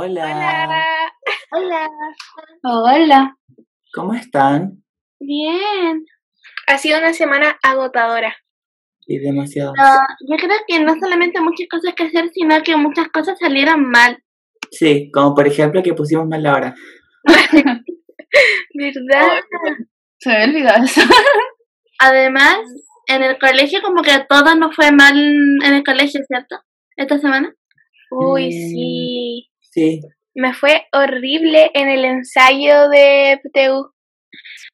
Hola. Hola. Hola. ¿Cómo están? Bien. Ha sido una semana agotadora. Y demasiado. No, yo creo que no solamente muchas cosas que hacer, sino que muchas cosas salieron mal. Sí, como por ejemplo que pusimos mal la hora. ¿Verdad? Se me olvidado eso. Además, en el colegio como que todo nos fue mal en el colegio, ¿cierto? Esta semana. Uy, Mm. sí. Sí. Me fue horrible en el ensayo de PTU.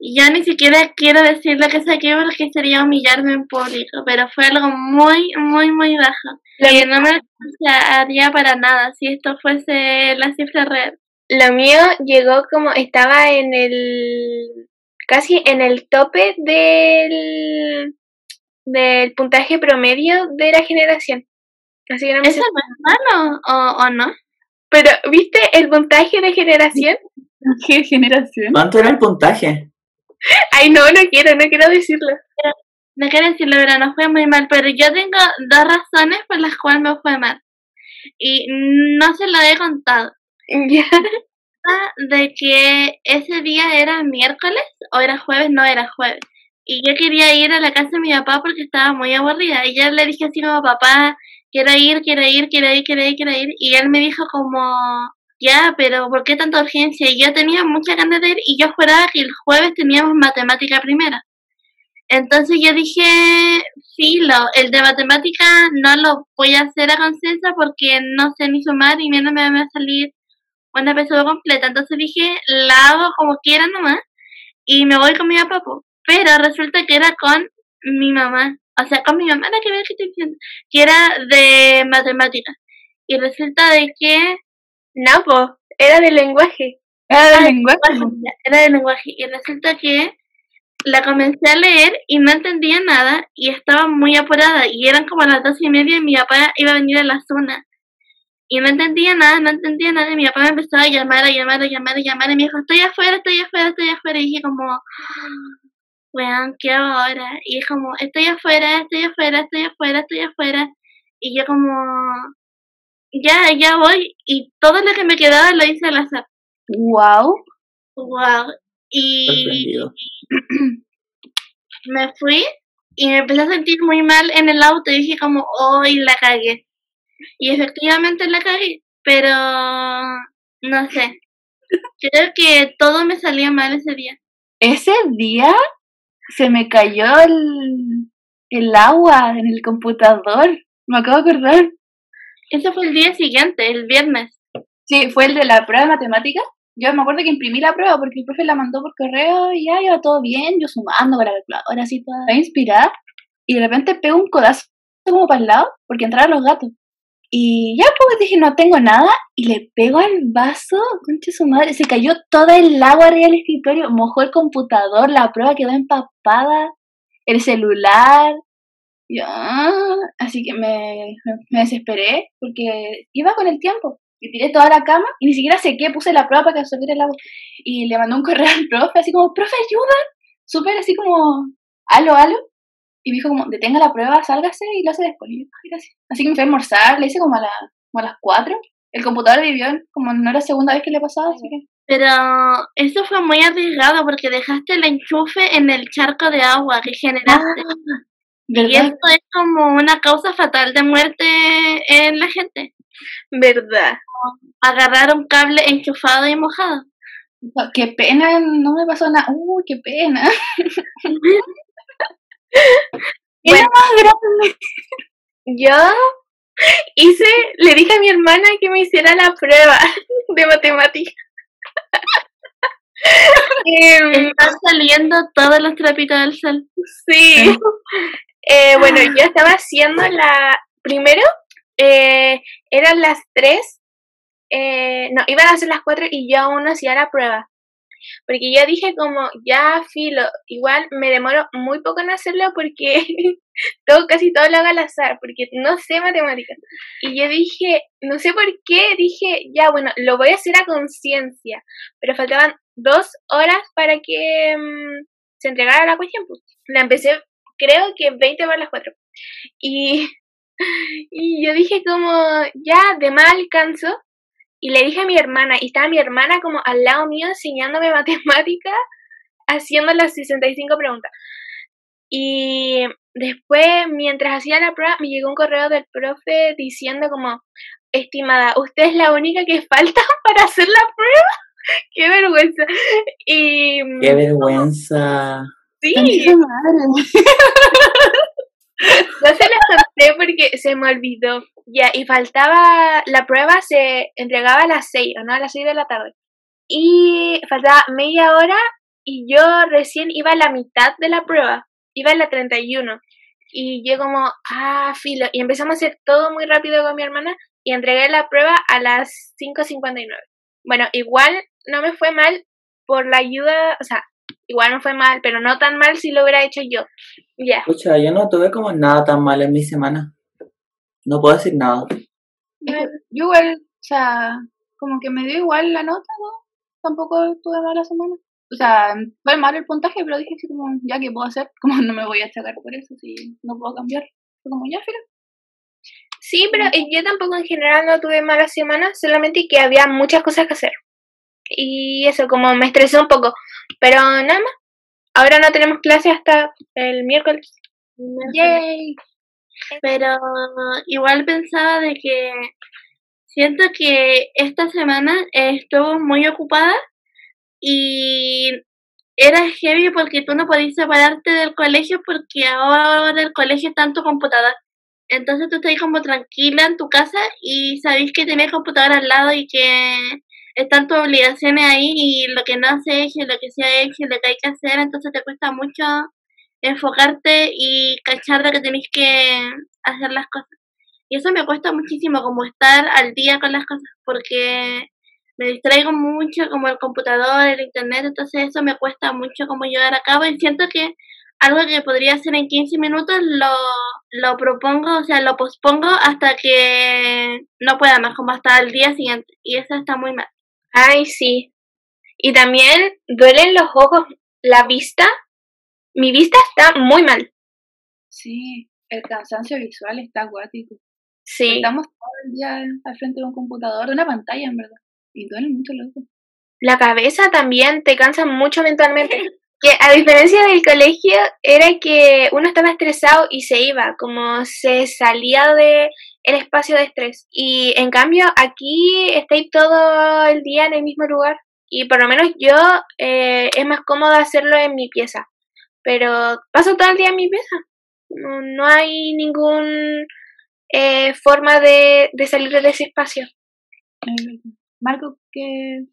Yo ni siquiera quiero decir lo que saqué porque sería humillarme en público, pero fue algo muy, muy, muy bajo. Y no me haría para nada si esto fuese la cifra real. Lo mío llegó como estaba en el casi en el tope del del puntaje promedio de la generación. Así que no me ¿Eso no es malo o, o no? Pero, ¿viste el puntaje de generación? ¿Qué generación? ¿Cuánto era el puntaje? Ay, no, no quiero, no quiero decirlo. No quiero decirlo, pero no fue muy mal, pero yo tengo dos razones por las cuales me fue mal. Y no se lo he contado. Ya. De que ese día era miércoles o era jueves, no era jueves. Y yo quería ir a la casa de mi papá porque estaba muy aburrida. Y yo le dije así como, papá, quiero ir, quiero ir, quiero ir, quiero ir, quiero ir. Y él me dijo como, ya, pero ¿por qué tanta urgencia? Y yo tenía mucha ganas de ir y yo juraba que el jueves teníamos matemática primera. Entonces yo dije, filo, el de matemática no lo voy a hacer a conciencia porque no sé ni sumar y menos me va a salir una PSU completa. Entonces dije, la hago como quiera nomás y me voy con mi papá. Pero resulta que era con mi mamá. O sea, con mi mamá, la que veo que estoy diciendo, que era de matemáticas. Y resulta de que No, po, era de lenguaje. Ah, Ah, del lenguaje. era de lenguaje. Y resulta que la comencé a leer y no entendía nada y estaba muy apurada. Y eran como las dos y media y mi papá iba a venir a las una. Y no entendía nada, no entendía nada. Y mi papá me empezó a llamar, a llamar, a llamar, a llamar. Y me dijo, estoy afuera, estoy afuera, estoy afuera. Y dije como, weón, ¿qué hago ahora? Y es como, estoy afuera, estoy afuera, estoy afuera, estoy afuera. Y yo como, ya, ya voy. Y todo lo que me quedaba lo hice al azar. Wow. Wow. Y me fui y me empecé a sentir muy mal en el auto y dije como, hoy la cagué. Y efectivamente la cagué, pero no sé. Creo que todo me salía mal ese día. Ese día se me cayó el, el agua en el computador. Me acabo de acordar. Ese fue el día siguiente, el viernes. Sí, fue el de la prueba de matemática. Yo me acuerdo que imprimí la prueba porque el profe la mandó por correo y ya iba todo bien, yo sumando con la calculadora así toda inspirada. Y de repente pego un codazo como para el lado porque entraron los gatos. Y ya pues dije, no tengo nada. Y le pego al vaso, concha su madre. Se cayó toda el agua arriba del escritorio, mojó el computador, la prueba quedó empapada, el celular. Y ah, así que me, me, desesperé porque iba con el tiempo. Y tiré toda la cama y ni siquiera sequé, puse la prueba para que absorbiera el agua. Y le mandé un correo al profe, así como, profe, ayuda. Súper así como, aló, aló. Y me dijo como, detenga la prueba, sálgase y lo hace después. Y yo, "Ay, gracias. Así que me fui a almorzar, le hice como a, la, como a las 4. El computador vivió, como no era la segunda vez que le pasaba, así que... Pero eso fue muy arriesgado porque dejaste el enchufe en el charco de agua que generaste. y ¿Verdad? esto es como una causa fatal de muerte en la gente. ¿Verdad? Agarrar un cable enchufado y mojado. Qué pena, no me pasó nada. Uy, qué pena. Era Bueno. más grande. Yo hice, le dije a mi hermana que me hiciera la prueba de matemática. Em, Están saliendo todos los trapitos del sol. sí. Eh, bueno, yo estaba haciendo la. Primero, eh, eran las 3. Eh, no, iban a ser las 4 y yo aún hacía la prueba. Porque yo dije como, ya filo, igual me demoro muy poco en hacerlo porque todo, casi todo lo hago al azar, porque no sé matemáticas. Y yo dije, no sé por qué, dije, ya bueno, lo voy a hacer a conciencia, pero faltaban dos horas para que mm, se entregara la cuestión. pues. La empecé, creo que 20 para las 4. Y, y yo dije como, ya, de más alcanzo. Y le dije a mi hermana, y estaba mi hermana como al lado mío enseñándome matemática, haciendo las 65 preguntas. Y después, mientras hacía la prueba, me llegó un correo del profe diciendo como, estimada, usted es la única que falta para hacer la prueba. Qué vergüenza. Y Qué vergüenza. sí, no se las conté porque se me olvidó. Ya, y faltaba, la prueba se entregaba a las 6, ¿o no? A las 6 de la tarde. Y faltaba media hora y yo recién iba a la mitad de la prueba, iba a la 31. Y yo como, ah, filo. Y empezamos a hacer todo muy rápido con mi hermana y entregué la prueba a las 5.59. Bueno, igual no me fue mal por la ayuda, o sea, igual no fue mal, pero no tan mal si lo hubiera hecho yo. Ya. Escucha, yo no tuve como nada tan mal en mi semana. No puedo decir nada. Yo igual, o sea, como que me dio igual la nota, ¿no? Tampoco tuve mala semana. O sea, fue mal el puntaje, pero dije así como, ya que puedo hacer, como no me voy a achacar por eso, si no puedo cambiar. Fue como, ya, filo. Sí, pero eh, yo tampoco en general no tuve malas semanas, solamente que había muchas cosas que hacer. Y eso, como me estresó un poco. Pero nada más. Ahora no tenemos clase hasta el miércoles. Yay. Pero igual pensaba de que siento que esta semana estuvo muy ocupada y era heavy porque tú no podías separarte del colegio porque ahora el colegio está en tu computador. Entonces tú estás como tranquila en tu casa y sabéis que tenés computador al lado y que están tus obligaciones ahí y lo que no se eje, lo que se ha hecho, lo que hay que hacer, entonces te cuesta mucho enfocarte y cachar de que tenéis que hacer las cosas. Y eso me cuesta muchísimo, como estar al día con las cosas, porque me distraigo mucho, como el computador, el internet, entonces eso me cuesta mucho como llevar a cabo y siento que algo que podría hacer en 15 minutos lo, lo propongo, o sea, lo pospongo hasta que no pueda más, como hasta el día siguiente. Y eso está muy mal. Ay, sí. Y también duelen los ojos, la vista. Mi vista está muy mal. Sí, el cansancio visual está acuático. Sí. Estamos todo el día al frente de un computador, de una pantalla, en verdad. Y duele mucho el ojo. La cabeza también te cansa mucho mentalmente. Que a diferencia del colegio, era que uno estaba estresado y se iba, como se salía de el espacio de estrés. Y en cambio, aquí estáis todo el día en el mismo lugar. Y por lo menos yo eh, es más cómodo hacerlo en mi pieza. Pero paso todo el día en mi pieza. No, no hay ningún eh, forma de, de salir de ese espacio. Es verdad. Marco, ¿qué,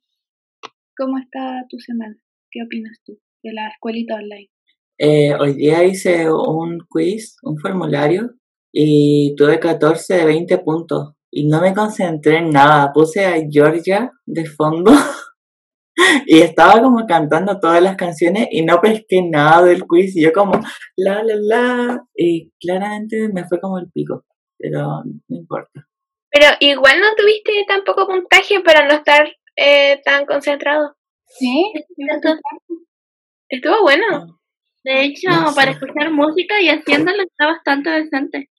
¿cómo está tu semana? ¿Qué opinas tú de la escuelita online? Eh, hoy día hice un quiz, un formulario, y tuve 14 de 20 puntos. Y no me concentré en nada. Puse a Georgia de fondo y estaba como cantando todas las canciones y no pesqué nada del quiz. Y yo como, la, la, la. Y claramente me fue como el pico. Pero no importa. Pero igual no tuviste tampoco puntaje para no estar eh, tan concentrado. Sí, Estuvo bueno. No. De hecho, No sé. para escuchar música y haciéndolo está bastante decente.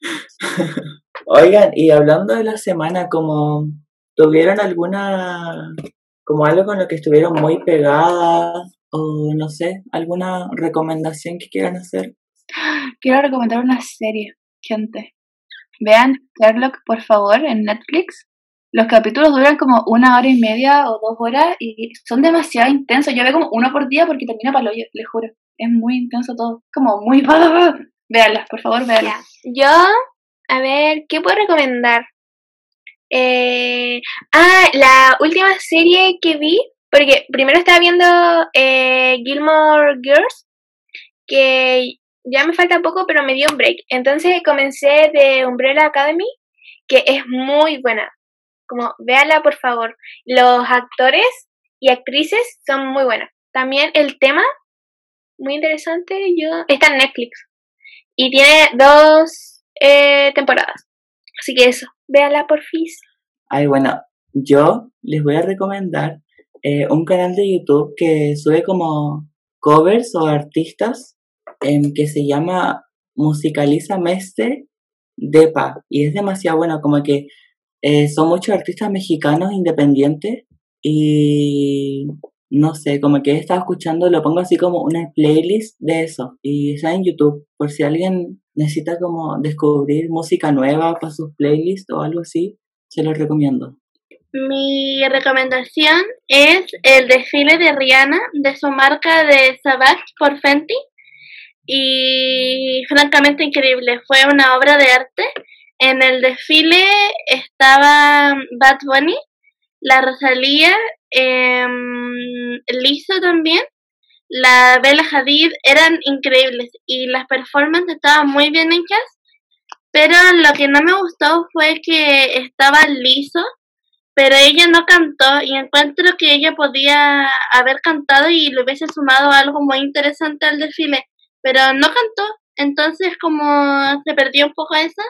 Oigan, y hablando de la semana, como tuvieron alguna, como algo con lo que estuvieron muy pegadas, o no sé, alguna recomendación que quieran hacer. quiero recomendar una serie, gente. Vean Sherlock, por favor, en Netflix. Los capítulos duran como una hora y media o dos horas y son demasiado intensos. Yo veo como uno por día porque termina para hoyo, les juro. Es muy intenso todo. Como muy... Veanlas, por favor, veanlas. Yo, a ver, ¿qué puedo recomendar? Eh, ah, la última serie que vi, porque primero estaba viendo eh, Gilmore Girls, que ya me falta poco, pero me dio un break. Entonces comencé de Umbrella Academy, que es muy buena. Como, véala por favor. Los actores y actrices son muy buenas. También el tema, muy interesante, yo está en Netflix. Y tiene dos eh, temporadas. Así que eso, véala por fis. Ay, bueno, yo les voy a recomendar eh, un canal de YouTube que sube como covers o artistas em, que se llama Musicaliza Meste Depa y es demasiado bueno, como que eh, son muchos artistas mexicanos independientes y no sé, como que he estado escuchando, lo pongo así como una playlist de eso y está en YouTube por si alguien necesita como descubrir música nueva para sus playlists o algo así, se los recomiendo. Mi recomendación es el desfile de Rihanna de su marca de Savage por Fenty y francamente increíble, fue una obra de arte. En el desfile estaba Bad Bunny, la Rosalía, eh, Lizzo también, la Bella Hadid, eran increíbles y las performances estaban muy bien hechas, pero lo que no me gustó fue que estaba Lizzo, pero ella no cantó y encuentro que ella podía haber cantado y le hubiese sumado algo muy interesante al desfile, pero no cantó, entonces como se perdió un poco eso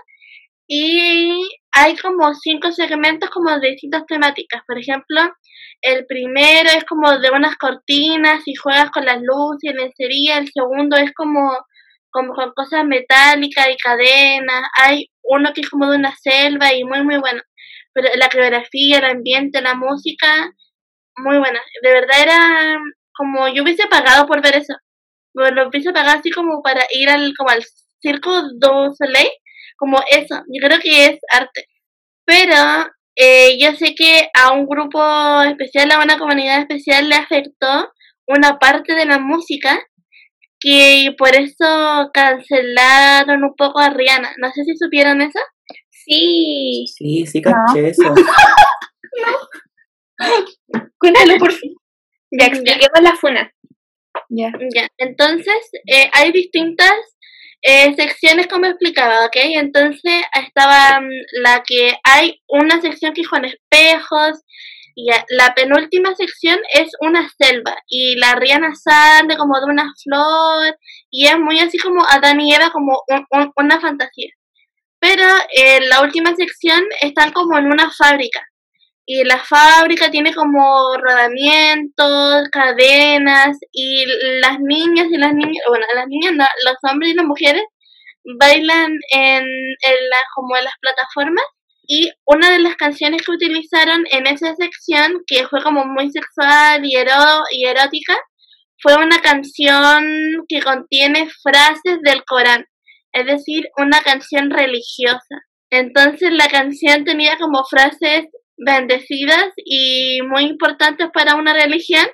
y hay como cinco segmentos como de distintas temáticas. Por ejemplo, el primero es como de unas cortinas y juegas con las luces y lencería. El segundo es como, como con cosas metálicas y cadenas. Hay uno que es como de una selva y muy, muy bueno. Pero la coreografía, el ambiente, la música, muy buena. De verdad era como yo hubiese pagado por ver eso. Lo hubiese pagado así como para ir al, como al Circo du Soleil como eso, yo creo que es arte. Pero eh, yo sé que a un grupo especial, a una comunidad especial le afectó una parte de la música que por eso cancelaron un poco a Rihanna. No sé si supieron eso. Sí. Sí, sí, caché eso. Cuéntalo por fin. Ya expliquemos la funa. Ya. Ya, entonces eh, hay distintas eh, secciones como explicaba, ¿ok? Entonces estaba mm, la que hay una sección que es con espejos, y la penúltima sección es una selva, y la Rihanna sale como de una flor, y es muy así como Adán y Eva, como una fantasía. Pero en la última sección están como en una fábrica, y la fábrica tiene como rodamientos, cadenas y las niñas y las niñas, bueno, las niñas no, los hombres y las mujeres bailan en, en la, como en las plataformas y una de las canciones que utilizaron en esa sección, que fue como muy sexual y, y erótica, fue una canción que contiene frases del Corán, es decir, una canción religiosa. Entonces la canción tenía como frases bendecidas y muy importantes para una religión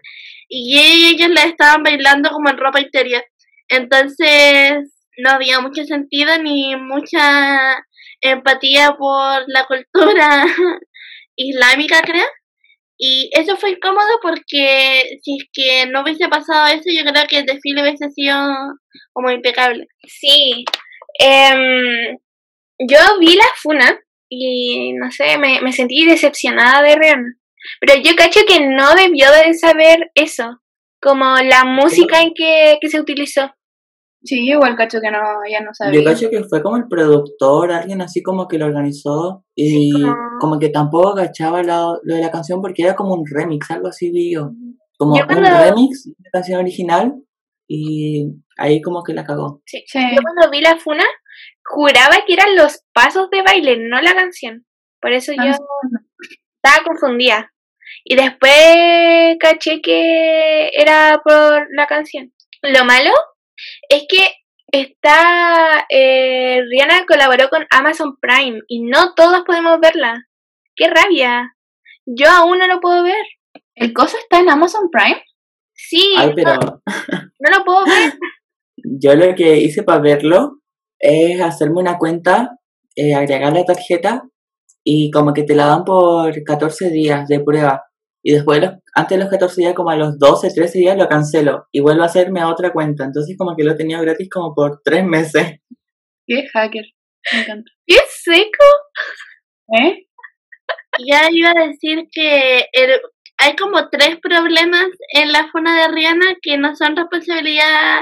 y ellos la estaban bailando como en ropa interior. Entonces no había mucho sentido ni mucha empatía por la cultura islámica, creo. Y eso fue incómodo porque si es que no hubiese pasado eso, yo creo que el desfile hubiese sido como impecable. Sí. Em, yo vi la funa y no sé, me, me sentí decepcionada de Rihanna. Pero yo cacho que no debió de saber eso, como la música en que, que se utilizó. Sí, igual cacho que no, ya no sabía. Yo cacho que fue como el productor, alguien así como que lo organizó y como- como que tampoco cachaba lo, lo de la canción porque era como un remix, algo así vi yo. Como Yo un cuando- remix de la canción original y ahí como que la cagó. Sí. Sí. Yo cuando vi la funa, juraba que eran los pasos de baile, no la canción. Por eso yo Ah. estaba confundida. Y después caché que era por la canción. Lo malo es que está eh, Rihanna colaboró con Amazon Prime y no todos podemos verla. ¡Qué rabia! Yo aún no lo puedo ver. ¿El coso está en Amazon Prime? Sí, Ay, pero no, no lo puedo ver. yo lo que hice para verlo es hacerme una cuenta, eh, agregar la tarjeta y como que te la dan por 14 días de prueba. Y después, los- antes de los 14 días, como a los 12, 13 días, lo cancelo y vuelvo a hacerme otra cuenta. Entonces como que lo he tenido gratis como por 3 meses. Qué hacker. Me encanta. ¡Qué seco! ¿Eh? Ya iba a decir que el- hay como tres problemas en la funa de Rihanna que no son responsabilidad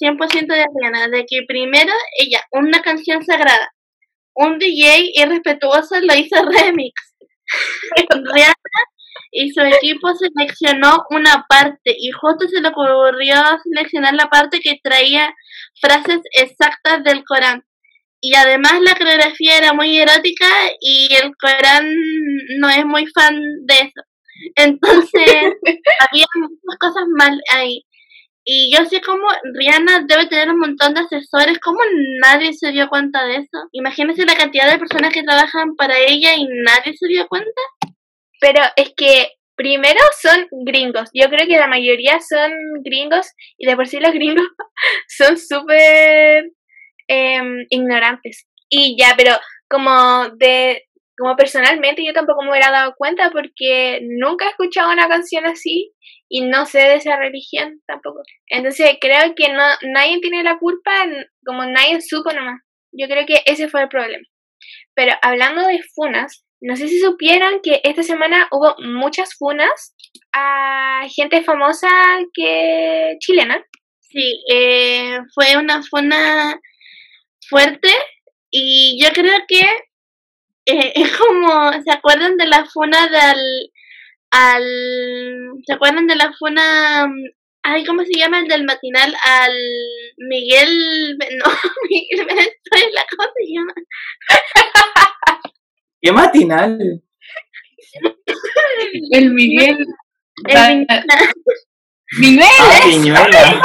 100% de Rihanna. De que primero, ella, una canción sagrada, un DJ irrespetuoso lo hizo remix. Rihanna y su equipo seleccionó una parte y justo se le ocurrió seleccionar la parte que traía frases exactas del Corán. y además la coreografía era muy erótica y el Corán no es muy fan de eso. Entonces, había muchas cosas mal ahí. Y yo sé como Rihanna debe tener un montón de asesores, ¿cómo nadie se dio cuenta de eso? Imagínense la cantidad de personas que trabajan para ella y nadie se dio cuenta. Pero es que primero son gringos. Yo creo que la mayoría son gringos y de por sí los gringos son súper em, ignorantes. Y ya, pero como de como personalmente yo tampoco me hubiera dado cuenta porque nunca he escuchado una canción así y no sé de esa religión tampoco. Entonces creo que no nadie tiene la culpa, como nadie supo nomás. Yo creo que ese fue el problema. Pero hablando de funas, no sé si supieron que esta semana hubo muchas funas a gente famosa que chilena. Sí, eh, fue una funa fuerte y yo creo que eh, es como, ¿se acuerdan de la funa del, al, ¿se acuerdan de la funa, ay, ¿cómo se llama el del matinal? Al Miguel, no, Miguel Venezuela, ¿cómo se llama? ¿Qué matinal? El Miguel. El Miguel. Ah, Piñuela.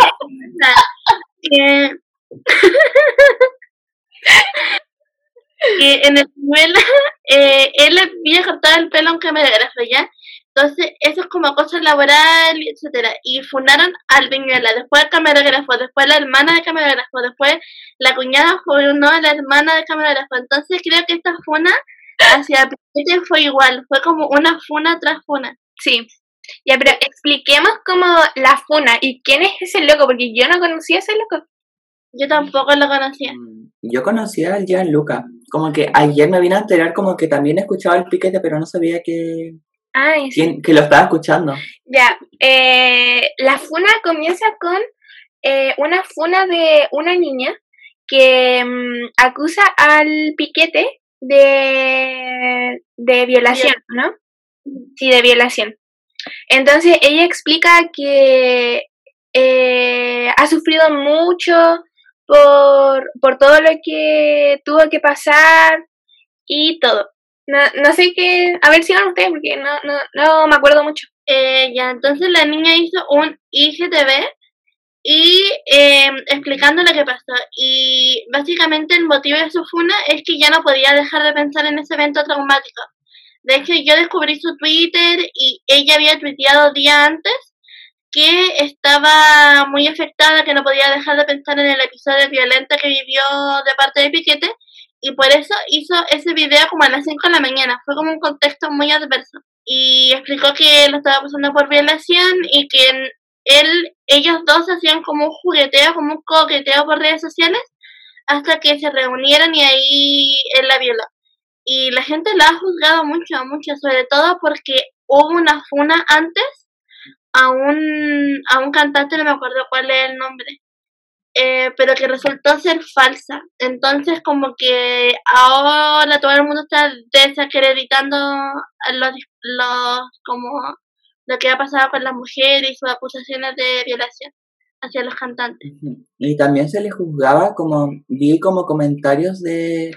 Que, en el Piñuela, eh, él le había cortado el pelo a un camarógrafo, ¿ya? Entonces, eso es como cosa laboral, etcétera. Y fundaron al Viñuela, después al camarógrafo, después la hermana del camarógrafo, después la cuñada funó a la hermana del camarógrafo. Entonces, creo que esta funa hacia Piquete fue igual, fue como una funa tras funa. Sí. Ya, pero expliquemos como la funa y quién es ese loco, porque yo no conocía a ese loco. Yo tampoco lo conocía. Mm, Yo conocía al Gianluca. Como que ayer me vine a enterar como que también escuchaba el piquete, pero no sabía que, Ay, sí. quién- que lo estaba escuchando. Ya, eh, la funa comienza con eh, una funa de una niña que mm, acusa al piquete de, de violación, ¿no? Sí, de violación. Entonces ella explica que eh, ha sufrido mucho por, por todo lo que tuvo que pasar y todo. No, no sé qué, a ver si van ustedes porque no, no, no me acuerdo mucho. Eh, ya, entonces la niña hizo un IGTV y eh, explicando lo que pasó. Y básicamente el motivo de su funa es que ya no podía dejar de pensar en ese evento traumático. De hecho, yo descubrí su Twitter y ella había tuiteado día antes que estaba muy afectada, que no podía dejar de pensar en el episodio violento que vivió de parte de Piquete y por eso hizo ese video como a las 5 de la mañana. Fue como un contexto muy adverso. Y explicó que lo estaba pasando por violación y que él, ellos dos hacían como un jugueteo, como un coqueteo por redes sociales hasta que se reunieron y ahí él la violó. Y la gente la ha juzgado mucho, mucho, sobre todo porque hubo una funa antes a un, a un cantante, no me acuerdo cuál es el nombre, eh, pero que resultó ser falsa. Entonces como que ahora todo el mundo está desacreditando los, los como lo que ha pasado con las mujeres y sus acusaciones de violación hacia los cantantes. Y también se le juzgaba como, vi como comentarios de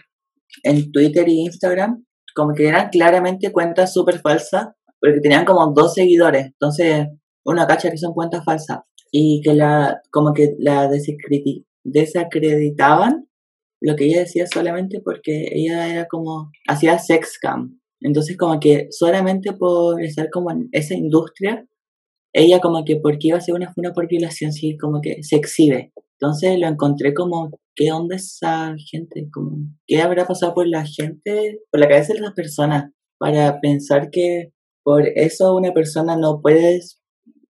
en Twitter y Instagram, como que eran claramente cuentas súper falsas, porque tenían como dos seguidores, entonces una cacha que son cuentas falsas, y que la, como que la desacredi- desacreditaban lo que ella decía solamente porque ella era como, hacía sex cam, entonces como que solamente por estar como en esa industria, ella como que porque iba a ser una funa por violación, sí, como que se exhibe. Entonces lo encontré como, ¿qué onda esa gente? Como, ¿Qué habrá pasado por la gente, por la cabeza de las personas? Para pensar que por eso una persona no puede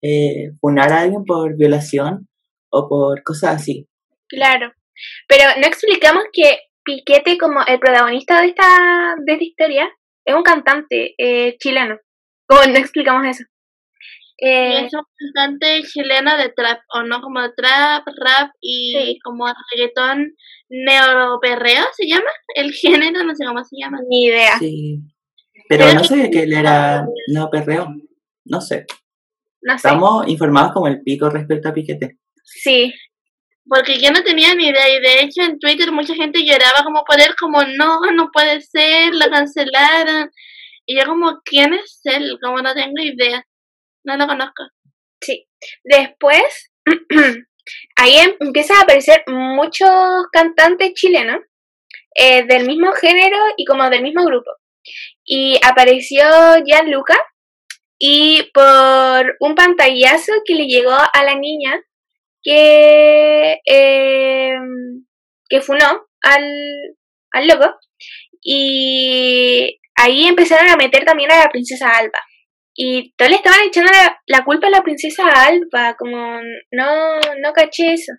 eh, funar a alguien por violación o por cosas así. Claro. Pero no explicamos que Piquete, como el protagonista de esta, de esta historia, es un cantante eh, chileno. Como no explicamos eso. Eh, Es un cantante chileno de trap, o no como trap, rap y Sí. como reggaetón neoperreo se llama, el género, no sé cómo se llama. ni idea. Sí. Pero Creo no sabía que él era no perreo. No sé. No sé. Estamos informados como el pico respecto a Piquete. Sí. Porque yo no tenía ni idea y de hecho en Twitter mucha gente lloraba como por él, como no, no puede ser, la cancelaron. Y yo como, ¿quién es él? Como no tengo idea, no lo conozco. Sí. Después, ahí em- empiezan a aparecer muchos cantantes chilenos eh, del mismo género y como del mismo grupo. Y apareció Gianluca y por un pantallazo que le llegó a la niña que, eh, que funó al, al loco y ahí empezaron a meter también a la princesa Alba. Y todos le estaban echando la, la culpa a la princesa Alba, como no, no caché eso.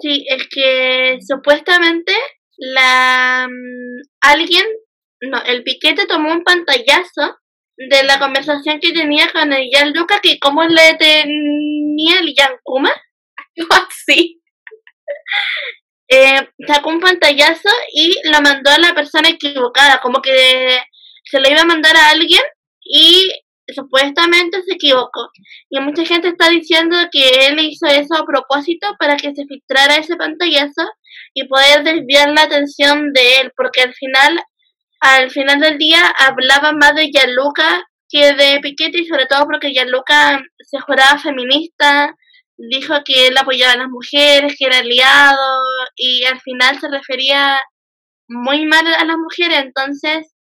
Sí, es que supuestamente la mm, alguien, no, el piquete tomó un pantallazo de la conversación que tenía con el Gianluca, que como le tenía el Yankuma, Algo así. eh, sacó un pantallazo y lo mandó a la persona equivocada, como que se lo iba a mandar a alguien y supuestamente se equivocó. Y mucha gente está diciendo que él hizo eso a propósito para que se filtrara ese pantallazo y poder desviar la atención de él, porque al final, al final del día hablaba más de Gianluca que de Piquete y sobre todo porque Gianluca se juraba feminista, dijo que él apoyaba a las mujeres, que era aliado y al final se refería muy mal a las mujeres, entonces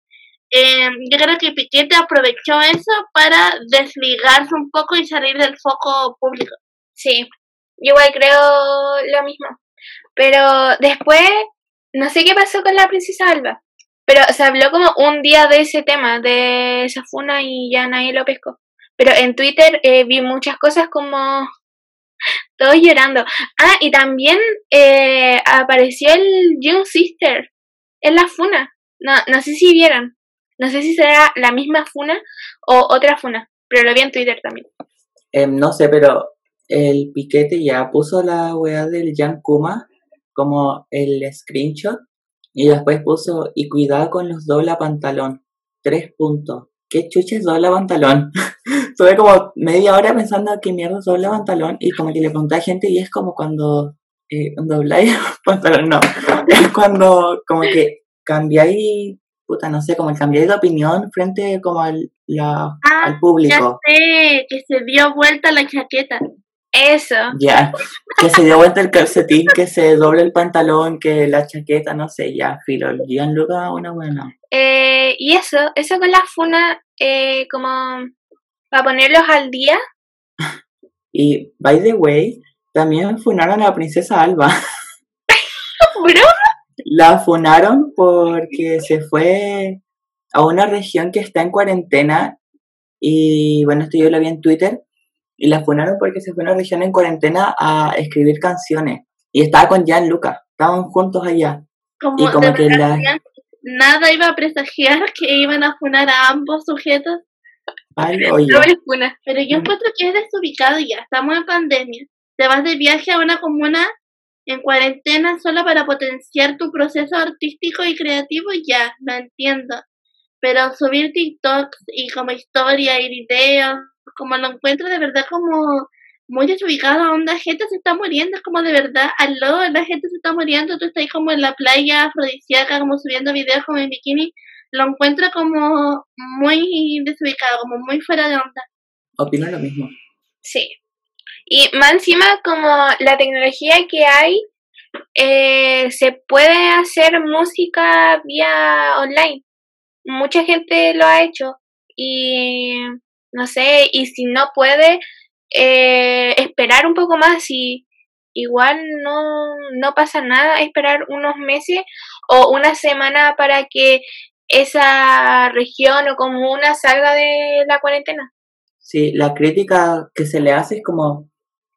eh, yo creo que Piquete aprovechó eso para desligarse un poco y salir del foco público. Sí, yo igual creo lo mismo. Pero después, no sé qué pasó con la princesa Alba. Pero se habló como un día de ese tema, de esa funa y ya nadie lo pescó. Pero en Twitter eh, vi muchas cosas como todos llorando. Ah, y también eh, apareció el Young Sister en la funa. No, no sé si vieron. No sé si será la misma funa o otra funa. Pero lo vi en Twitter también. Em, no sé, pero el piquete ya puso la weá del Jan Kuma como el screenshot y después puso y cuidado con los dobla pantalón. Tres puntos. ¿Qué chuches dobla pantalón? Estuve como media hora pensando qué mierda es dobla pantalón y como que le pregunté a gente y es como cuando eh, dobláis pantalón, no. Es cuando como que cambiáis, puta, no sé, como cambiáis de opinión frente como al, la, Ah, al Ya público. sé, que se dio vuelta la chaqueta. Eso. Ya, que se dio vuelta el calcetín, que se doble el pantalón, que la chaqueta, no sé, ya, filo, el Gianluca, una buena. Eh, y eso, eso con la funa, eh, como para ponerlos al día. Y, by the way, también funaron a la princesa Alba. Bro, La funaron porque se fue a una región que está en cuarentena y, bueno, esto yo lo vi en Twitter, y la funaron porque se fue a una región en cuarentena a escribir canciones. Y estaba con Gianluca, estaban juntos allá. Como, Y como que la- nada iba a presagiar que iban a funar a ambos sujetos. Ay, oye, funa. Pero yo Mm. encuentro que es desubicado ya, estamos en pandemia. Te vas de viaje a una comuna en cuarentena solo para potenciar tu proceso artístico y creativo, ya, lo entiendo. Pero subir TikToks y como historia y videos, como lo encuentro de verdad como muy desubicado, onda, gente se está muriendo, es como de verdad, aló, la gente se está muriendo, tú estás ahí como en la playa afrodisíaca, como subiendo videos como en bikini, lo encuentro como muy desubicado, como muy fuera de onda. opino lo mismo. Sí. Y más encima, como la tecnología que hay, eh, se puede hacer música vía online. Mucha gente lo ha hecho. Y no sé, y si no puede, eh, esperar un poco más y igual no, no pasa nada esperar unos meses o una semana para que esa región o comuna salga de la cuarentena. Sí, la crítica que se le hace es como,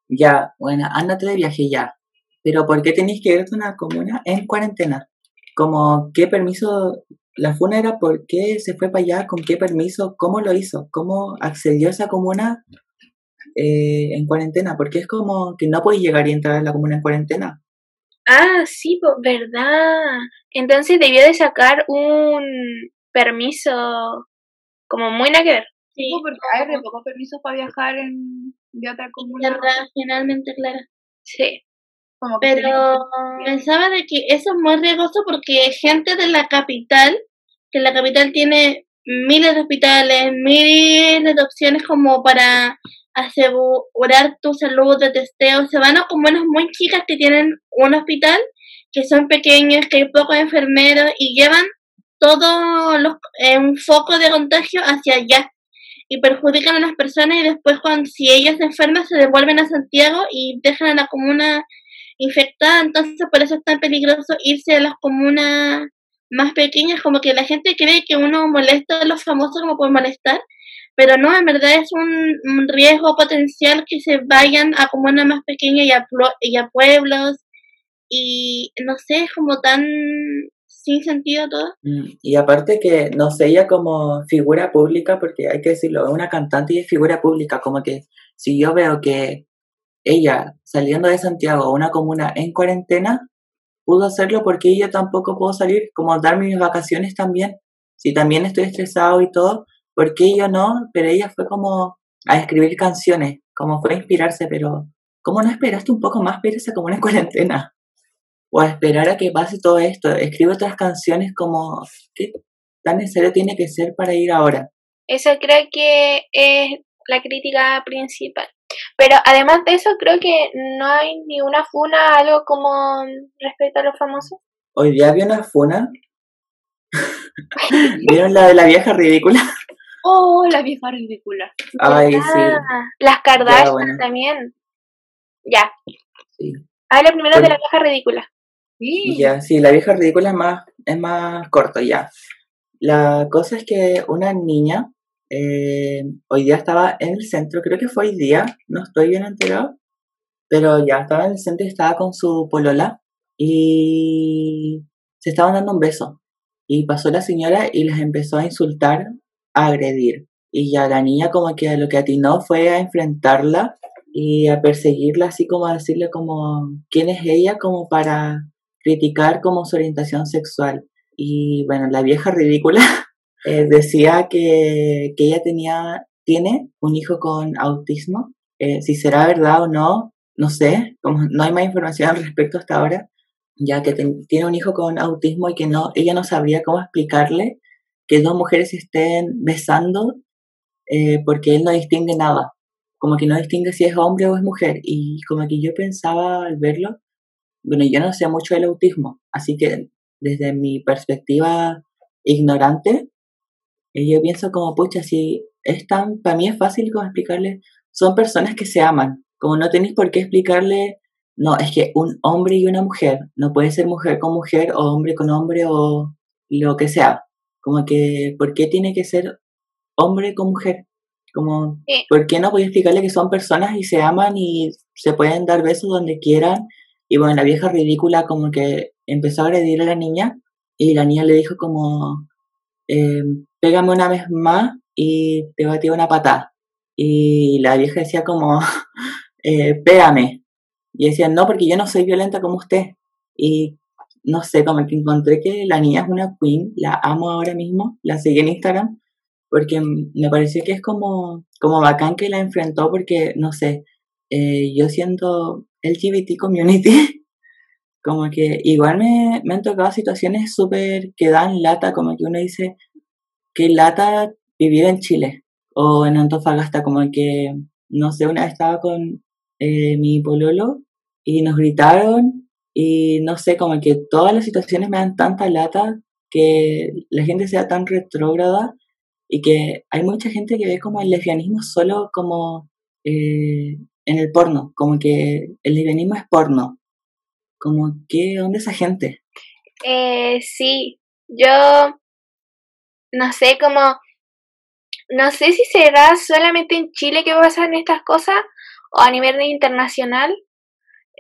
ya, bueno, ándate de viaje ya, pero ¿por qué tenéis que irte a una comuna en cuarentena? Como, ¿qué permiso? La funa era por qué se fue para allá, con qué permiso, cómo lo hizo, cómo accedió a esa comuna eh, en cuarentena, porque es como que no podéis llegar y entrar a la comuna en cuarentena. Ah, sí, pues, verdad. Entonces debió de sacar un permiso como muy nada que ver. Sí, porque hay re pocos permisos para viajar en, de otra comuna. internacionalmente, claro. Sí. Como que Pero pensaba de que eso es muy riesgoso porque gente de la capital, que la capital tiene miles de hospitales, miles de opciones como para asegurar tu salud de testeo, se van a comunas muy chicas que tienen un hospital, que son pequeños, que hay pocos enfermeros y llevan todo los, eh, un foco de contagio hacia allá y perjudican a las personas y después cuando si ellas se enferman se devuelven a Santiago y dejan a la comuna infectada, entonces por eso es tan peligroso irse a las comunas más pequeñas, como que la gente cree que uno molesta a los famosos como por molestar, pero no, en verdad es un, riesgo potencial que se vayan a comunas más pequeñas y a, y a pueblos y no sé, es como tan sin sentido todo. Mm, Y aparte que, no sé, ella como figura pública, porque hay que decirlo, es una cantante y es figura pública, como que si yo veo que ella saliendo de Santiago a una comuna en cuarentena, pudo hacerlo porque yo tampoco puedo salir, como darme mis vacaciones también, si también estoy estresado y todo, ¿por qué yo no? Pero ella fue como a escribir canciones, como fue a inspirarse, pero ¿cómo no esperaste un poco más para esa comuna en cuarentena? O a esperar a que pase todo esto, escribe otras canciones como, ¿qué tan necesario tiene que ser para ir ahora? Eso creo que es la crítica principal. Pero además de eso, creo que no hay ni una funa, algo como respecto a los famosos. Hoy día vi una funa. ¿Vieron la de la vieja ridícula? Oh, la vieja ridícula. Ay, sí, Ah, las Kardashian bueno. también. Ya. sí. Habla primero de Bueno. la vieja ridícula. Sí. Ya, sí, la vieja ridícula es más, es más corto, ya. La cosa es que una niña eh, hoy día estaba en el centro, creo que fue hoy día, no estoy bien enterado, pero ya estaba en el centro y estaba con su polola y se estaban dando un beso. Y pasó la señora y les empezó a insultar, a agredir. Y ya la niña como que lo que atinó fue a enfrentarla y a perseguirla, así como a decirle como quién es ella, como para criticar como su orientación sexual. Y bueno, la vieja ridícula eh, decía que, que ella tenía, tiene un hijo con autismo. Eh, si será verdad o no, no sé, como no hay más información al respecto hasta ahora, ya que ten- tiene un hijo con autismo y que no, ella no sabría cómo explicarle que dos mujeres estén besando eh, porque él no distingue nada, como que no distingue si es hombre o es mujer. Y como que yo pensaba al verlo, bueno, yo no sé mucho del autismo, así que desde mi perspectiva ignorante, eh, yo pienso como, pucha, si es tan, para mí es fácil como explicarle, son personas que se aman, como no tenéis por qué explicarle, no, es que un hombre y una mujer, no puede ser mujer con mujer o hombre con hombre o lo que sea, como que, ¿por qué tiene que ser hombre con mujer? Como, Sí. ¿por qué no voy a explicarle que son personas y se aman y se pueden dar besos donde quieran? Y bueno, la vieja ridícula como que empezó a agredir a la niña y la niña le dijo como, eh, pégame una vez más y te batí una patada. Y la vieja decía como, eh, pégame. Y decía, no, porque yo no soy violenta como usted. Y no sé, como que encontré que la niña es una queen, la amo ahora mismo, la seguí en Instagram, porque me pareció que es como, como bacán que la enfrentó, porque, no sé, eh, yo siento LGBT community, como que igual me, me han tocado situaciones súper que dan lata, como que uno dice, que lata vivir en Chile o en Antofagasta, como que, no sé, una vez estaba con eh, mi pololo y nos gritaron y no sé, como que todas las situaciones me dan tanta lata que la gente sea tan retrógrada y que hay mucha gente que ve como el lesbianismo solo como eh, en el porno, como que el lesbianismo es porno. Como, ¿qué onda esa gente? Eh, sí, yo no sé cómo, no sé si será solamente en Chile que pasan estas cosas o a nivel internacional,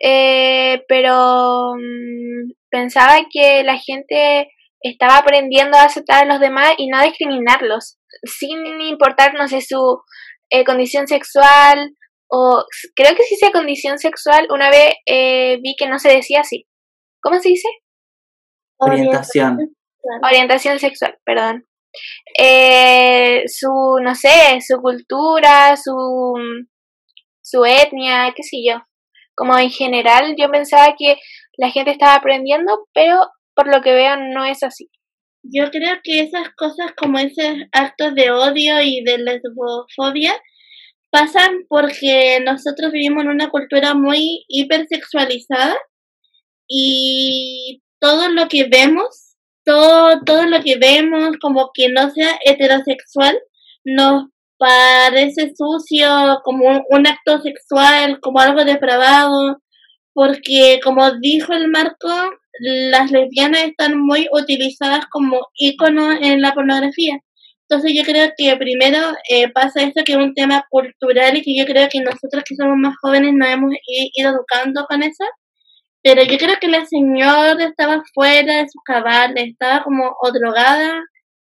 eh, pero mm, pensaba que la gente estaba aprendiendo a aceptar a los demás y no discriminarlos, sin importar, no sé, su eh, condición sexual o creo que sí sea condición sexual, una vez eh, vi que no se decía así. ¿Cómo se dice? Orientación. orientación sexual, perdón. Eh, su, no sé, su cultura, su, su etnia, qué sé yo. Como en general, yo pensaba que la gente estaba aprendiendo, pero por lo que veo no es así. Yo creo que esas cosas como esos actos de odio y de lesbofobia pasan porque nosotros vivimos en una cultura muy hipersexualizada y todo lo que vemos, todo, todo lo que vemos como que no sea heterosexual, nos parece sucio, como un, acto sexual, como algo depravado, porque como dijo el Marco, las lesbianas están muy utilizadas como íconos en la pornografía. Entonces yo creo que primero eh, pasa esto que es un tema cultural y que yo creo que nosotros que somos más jóvenes nos hemos ido educando con eso. Pero yo creo que la señora estaba fuera de sus cabales, estaba como o drogada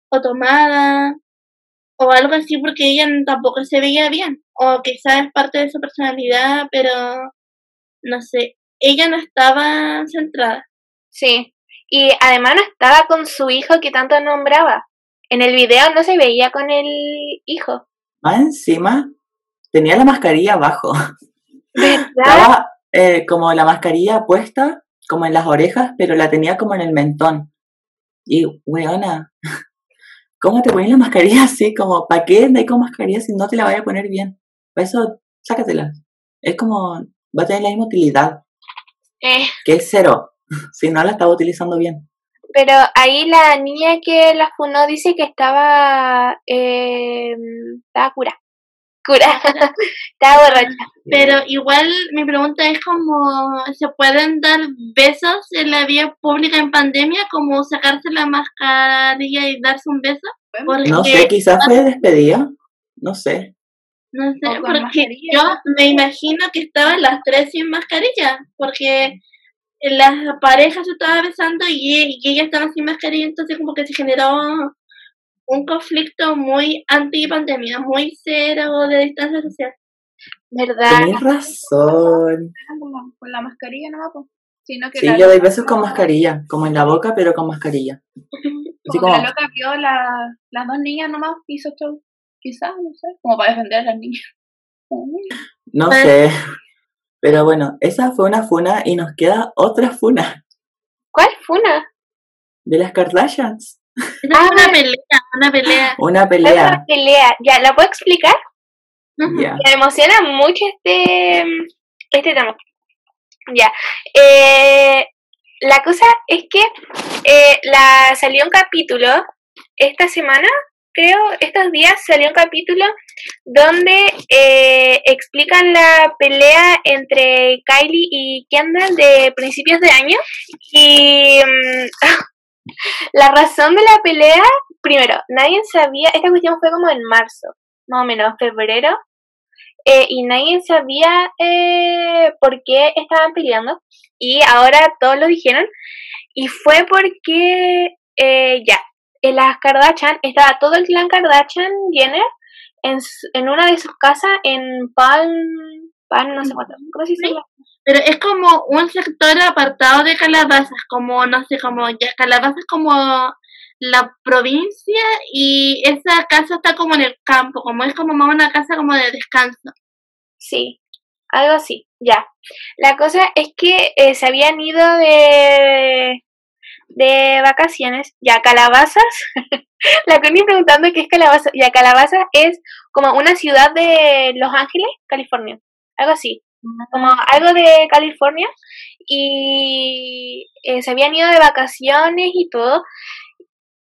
o tomada o algo así porque ella tampoco se veía bien. O quizás es parte de su personalidad, pero no sé, ella no estaba centrada. Sí, y además no estaba con su hijo que tanto nombraba. En el video no se veía con el hijo. Más encima, tenía la mascarilla abajo. ¿Verdad? Estaba eh, como la mascarilla puesta, como en las orejas, pero la tenía como en el mentón. Y, weona, ¿cómo te pones la mascarilla así? Como, ¿para qué andáis con mascarilla si no te la vaya a poner bien? Para eso, sácatela. Es como, va a tener la misma utilidad, Eh, que es cero, si no la estaba utilizando bien. pero ahí la niña que la funó dice que estaba, eh, estaba cura. Cura. estaba borracha. Pero igual mi pregunta es como, ¿se pueden dar besos en la vía pública en pandemia? Como sacarse la mascarilla y darse un beso? Porque, No sé, quizás fue despedida, no sé. no sé, porque mascarilla, yo me imagino que estaban las tres sin mascarilla, porque las parejas se estaban besando y, y ellas estaban sin mascarilla, entonces como que se generó un conflicto muy anti-pandemia, muy cero de distancia social. ¿Verdad? Tenés razón. Como con la mascarilla nomás, pues. Sino que Sí, yo doy besos con mascarilla, como en la boca, pero con mascarilla. Así Como que como, la loca vio la, las dos niñas nomás hizo show. Quizás, no sé, como para defender a las niñas. Como, "Uy, no sé. Pero bueno, esa fue una funa y nos queda otra funa ¿Cuál funa? de las Kardashians. Esa Ah, una pelea, una pelea. Una pelea. pelea. Ya, ¿la puedo explicar? Me emociona mucho este, este tema. Ya. Eh, la cosa es que eh, la, salió un capítulo esta semana, creo, estos días salió un capítulo donde eh, explican la pelea entre Kylie y Kendall de principios de año. Y mm, la razón de la pelea, primero, nadie sabía, esta cuestión fue como en marzo, más o menos, febrero, eh, y nadie sabía eh, por qué estaban peleando y ahora todos lo dijeron y fue porque eh, ya en las Kardashian estaba todo el clan Kardashian Jenner en, en una de sus casas en Palm Palm no sé cuánto ¿cómo se dice? Pero es como un sector apartado de Calabazas, como, no sé, como ya Calabazas como la provincia y esa casa está como en el campo, como es como más una casa como de descanso. Sí, algo así, ya. La cosa es que eh, se habían ido de, de vacaciones, ya Calabazas, la Connie preguntando qué es Calabazas, ya Calabazas es como una ciudad de Los Ángeles, California, algo así, como algo de California, y eh, se habían ido de vacaciones y todo,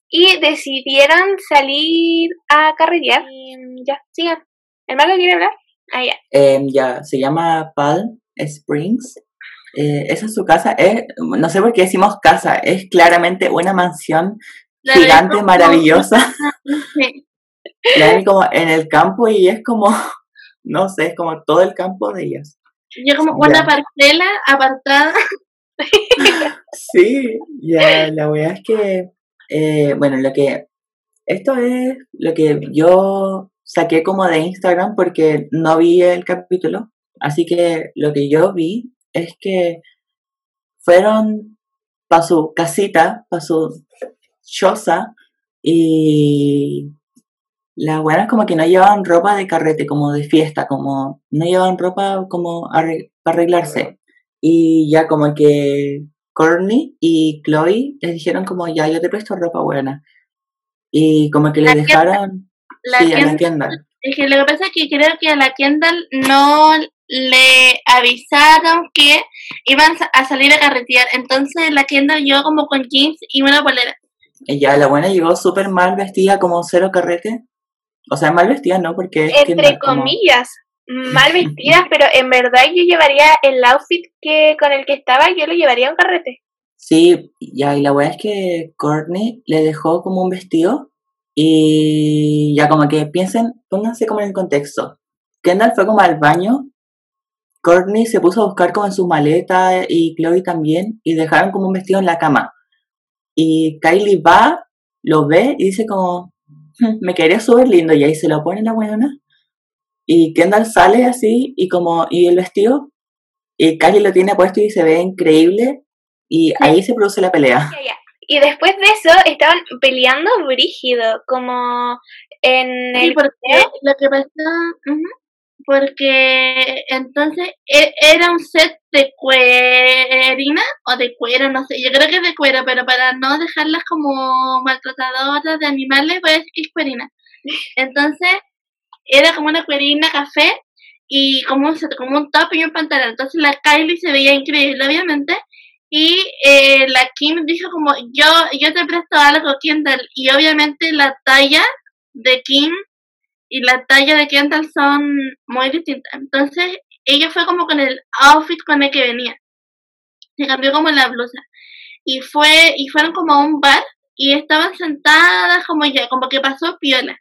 y decidieron salir a carretear, y ya, sigan. ¿El Marco quiere hablar? Ah, ya. Em, ya, se llama Palm Springs. Eh, esa es su casa. Es, no sé por qué decimos casa, es claramente una mansión La gigante, como- maravillosa. Sí. La ven como en el campo y es como, no sé, es como todo el campo de ellas. Yo como una parcela apartada. Sí, ya, la verdad es que, eh, bueno, lo que, esto es lo que yo saqué como de Instagram porque no vi el capítulo, así que lo que yo vi es que fueron para su casita, para su choza, y las buenas como que no llevaban ropa de carrete, como de fiesta, como no llevaban ropa como para arreglarse. Y ya como que Courtney y Chloe les dijeron como, ya, yo te presto ropa buena. Y como que le La dejaron... La sí, a la Kendall- tienda. Es que lo que pasa es que creo que a la Kendall no le avisaron que iban a salir a carretear. Entonces la Kendall llegó como con jeans y una polera. Y ya la buena llegó súper mal vestida, como cero carrete. O sea, mal vestida, ¿no? Porque es Entre comillas, mal vestidas, pero en verdad yo llevaría el outfit que con el que estaba, yo lo llevaría a un carrete. Sí, ya, y la weá es que Courtney le dejó como un vestido y ya como que piensen, pónganse como en el contexto. Kendall fue como al baño, Courtney se puso a buscar como en su maleta y Chloe también y dejaron como un vestido en la cama. Y Kylie va, lo ve y dice como, "Hmm, me quedaría súper lindo. Y ahí se lo pone la weona. Y Kendall sale así y como, y el vestido, y Kylie lo tiene puesto y se ve increíble. Y ahí se produce la pelea. Y después de eso estaban peleando brígido, como en Sí, el... porque lo que ujú, porque entonces e- era un set de cuerina o de cuero, no sé, yo creo que es de cuero, pero para no dejarlas como maltratadoras de animales, voy a decir que es cuerina. Entonces, era como una cuerina café y como un, set- como un top y un pantalón. Entonces la Kylie se veía increíble, obviamente. Y eh, la Kim dijo como, yo, yo te presto algo, Kendall. Y obviamente la talla de Kim y la talla de Kendall son muy distintas. Entonces, ella fue como con el outfit con el que venía. Se cambió como la blusa. Y fue, y fueron como a un bar y estaban sentadas como ya, como que pasó piola.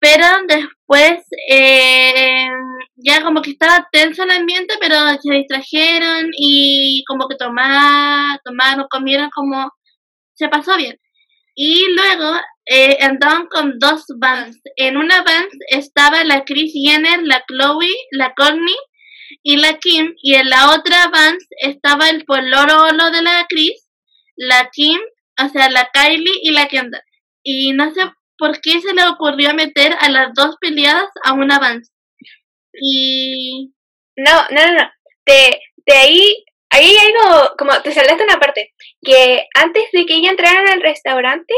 Pero después, eh, ya como que estaba tenso el ambiente, pero se distrajeron y como que tomaron, tomaron, comieron como, se pasó bien. Y luego eh, andaban con dos bands. En una band estaba la Chris Jenner, la Chloe, la Courtney y la Kim. Y en la otra band estaba el pololo de la Chris, la Kim, o sea, la Kylie y la Kendall. Y no sé por qué se le ocurrió meter a las dos peleadas a una band. Y No, no, no, no. De, de ahí, ahí hay algo, como te saltaste una parte, que antes de que ella entrara al restaurante,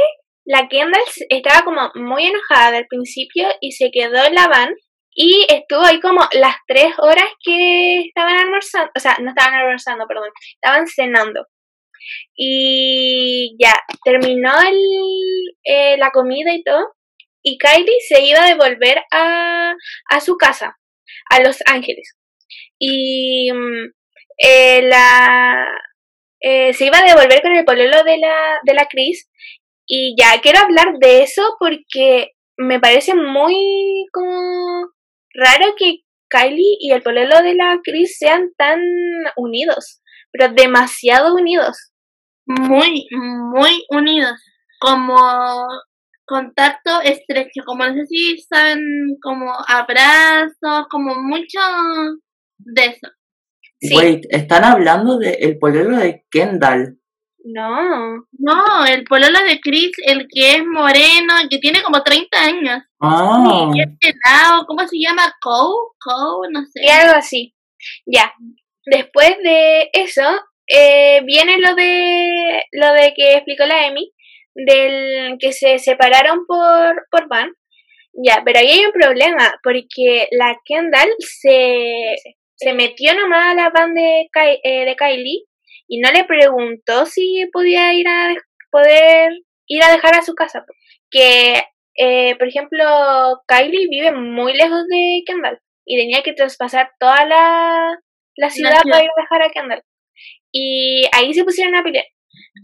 la Kendall estaba como muy enojada al principio y se quedó en la van y estuvo ahí como las tres horas que estaban almorzando, o sea, no estaban almorzando, perdón, estaban cenando. Y ya, terminó eh, la comida y todo, y Kylie se iba a devolver a, a su casa, a Los Ángeles y mm, eh, la eh, se iba a devolver con el pololo de la de la Cris y ya quiero hablar de eso porque me parece muy como raro que Kylie y el pololo de la Cris sean tan unidos pero demasiado unidos muy, muy unidos. Como contacto estrecho, como no sé si saben, como abrazos, como mucho de eso. Sí. Wait, están hablando del pololo de Kendall. No No, el pololo de Chris, el que es moreno, el que tiene como 30 años. Ah, Y es pelado, ¿cómo se llama? Cole, Cole, no sé. y algo así ya después de eso eh, viene lo de lo de que explicó la Emi del que se separaron por por van ya pero ahí hay un problema porque la Kendall se se metió nomás a la van de, Ky- eh, de Kylie y no le preguntó si podía ir a poder ir a dejar a su casa que eh, por ejemplo Kylie vive muy lejos de Kendall y tenía que traspasar toda la, la ciudad para ir a dejar a Kendall. Y ahí se pusieron a pelear.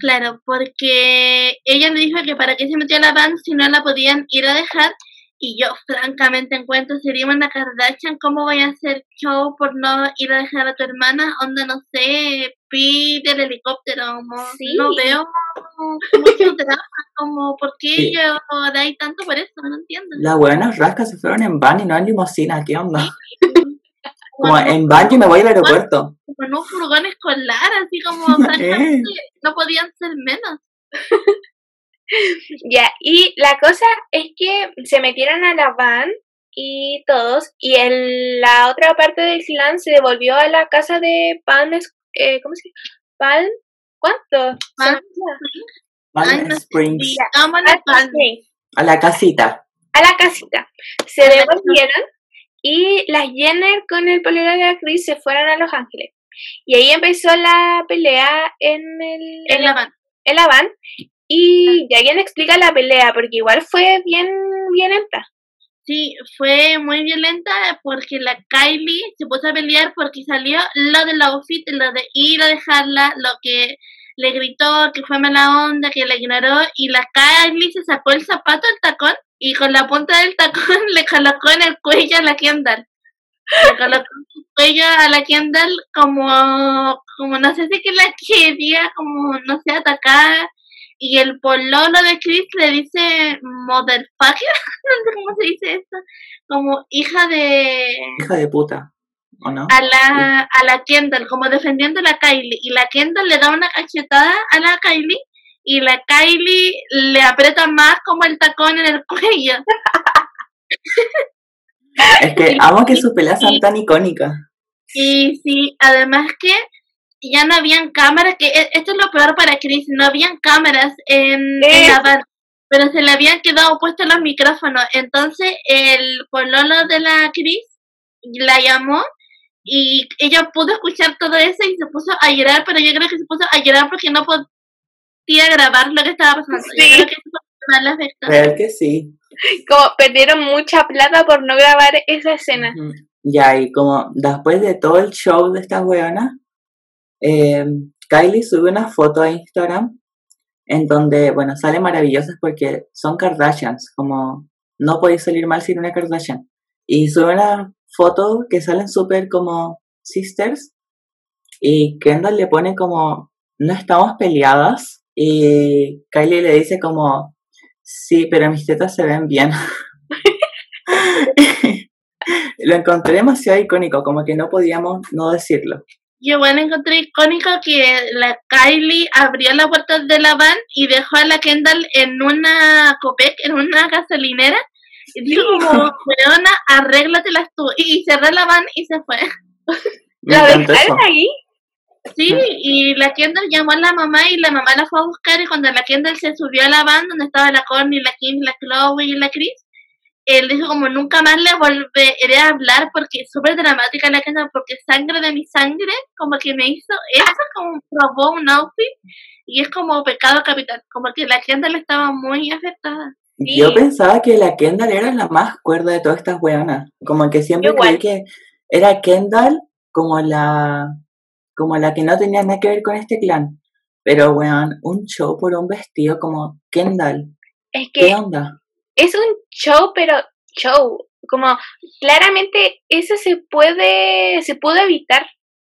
Claro, porque ella le dijo que para qué se metió a la van si no la podían ir a dejar. Y yo, francamente, encuentro, sería una Kardashian, ¿cómo voy a hacer show por no ir a dejar a tu hermana? Onda, no sé, pide el helicóptero, como, Sí. no veo mucho drama, como, ¿por qué Sí. lloráis tanto por eso? No entiendo. las buenas rascas se fueron en van y no en limusina, ¿qué onda? Como Como, en van yo me voy al aeropuerto. como en un furgón escolar, así como, francamente, no podían ser menos. Ya, y la cosa es que se metieron a la van y todos. Y en la otra parte del clan se devolvió a la casa de Palm, eh, ¿cómo se llama? Palm, ¿cuánto? Palm Springs. Ah, Palm. A la casita. a la casita. Se devolvieron y las Jenner con el polero de la Chris se fueron a Los Ángeles. Y ahí empezó la pelea en el En la van. en la van. Y ya alguien explica la pelea, porque igual fue bien violenta. Sí, fue muy violenta porque la Kylie se puso a pelear porque salió lo del outfit, lo de ir a dejarla, lo que le gritó, que fue mala onda, que la ignoró, y la Kylie se sacó el zapato del tacón y con la punta del tacón le colocó en el cuello a la Kendall. Le colocó en el cuello a la Kendall como, como no sé si que la quería, como no sé, atacar. Y el pololo de Chris le dice motherfucker, no sé cómo se dice esto, como hija de Hija de puta. ¿O no? a la a la Kendall, como defendiendo a la Kylie, y la Kendall le da una cachetada a la Kylie y la Kylie le aprieta más como el tacón en el cuello. Es que amo que sus peleas sean tan icónicas. Y sí, además que ya no habían cámaras, que e- esto es lo peor para Chris, no habían cámaras en, en la van, pero se le habían quedado puestos los micrófonos. Entonces el pololo de la Chris la llamó y ella pudo escuchar todo eso y se puso a llorar, pero yo creo que se puso a llorar porque no podía grabar lo que estaba pasando. Yo Sí. creo que afectó. Real que sí. Como perdieron mucha plata por no grabar esa escena. Ujú. Ya, y como después de todo el show de estas weonas, eh, Kylie sube una foto a Instagram en donde, bueno, salen maravillosas porque son Kardashians, como no podéis salir mal sin una Kardashian. Y sube una foto que salen súper como sisters y Kendall le pone como, no estamos peleadas y Kylie le dice como, sí, pero mis tetas se ven bien. Lo encontré demasiado icónico, como que no podíamos no decirlo. Yo bueno encontré icónico que la Kylie abrió la puerta de la van y dejó a la Kendall en una Copec, en una gasolinera. Y dijo como, weona, arréglatelas tú. Y cerró la van y se fue. Me ¿La dejaron ahí? Sí, y la Kendall llamó a la mamá y la mamá la fue a buscar y cuando la Kendall se subió a la van donde estaba la Courtney, la Kim, la Chloe y la Chris, él dijo como nunca más le volveré a hablar porque es súper dramática la Kendall porque sangre de mi sangre como que me hizo eso, como robó un outfit y es como pecado capital, como que la Kendall estaba muy afectada. Sí. Yo pensaba que la Kendall era la más cuerda de todas estas weonas. Como que siempre igual. creí que era Kendall como la como la que no tenía nada que ver con este clan. Pero weón, un show por un vestido como Kendall. Es ¿Qué que onda? Es un show, pero show. Como claramente eso se puede, se pudo evitar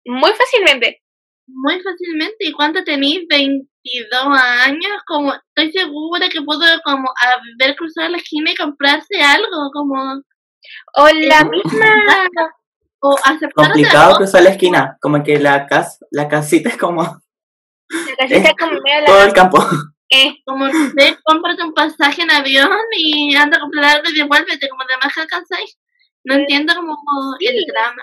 muy fácilmente. Muy fácilmente. ¿Y cuánto tenéis? 22 años. Como estoy segura que puedo como haber cruzado la esquina y comprarse algo. Como O la Ujú. misma, o aceptar Complicado cruzar la esquina. Como que la casa, la casita es como la casita Es como medio todo la, el campo. Eh, Como usted cómprate un pasaje en avión y anda a comprar algo y devuélvete. Como de más alcanzáis. No entiendo como Sí. el drama.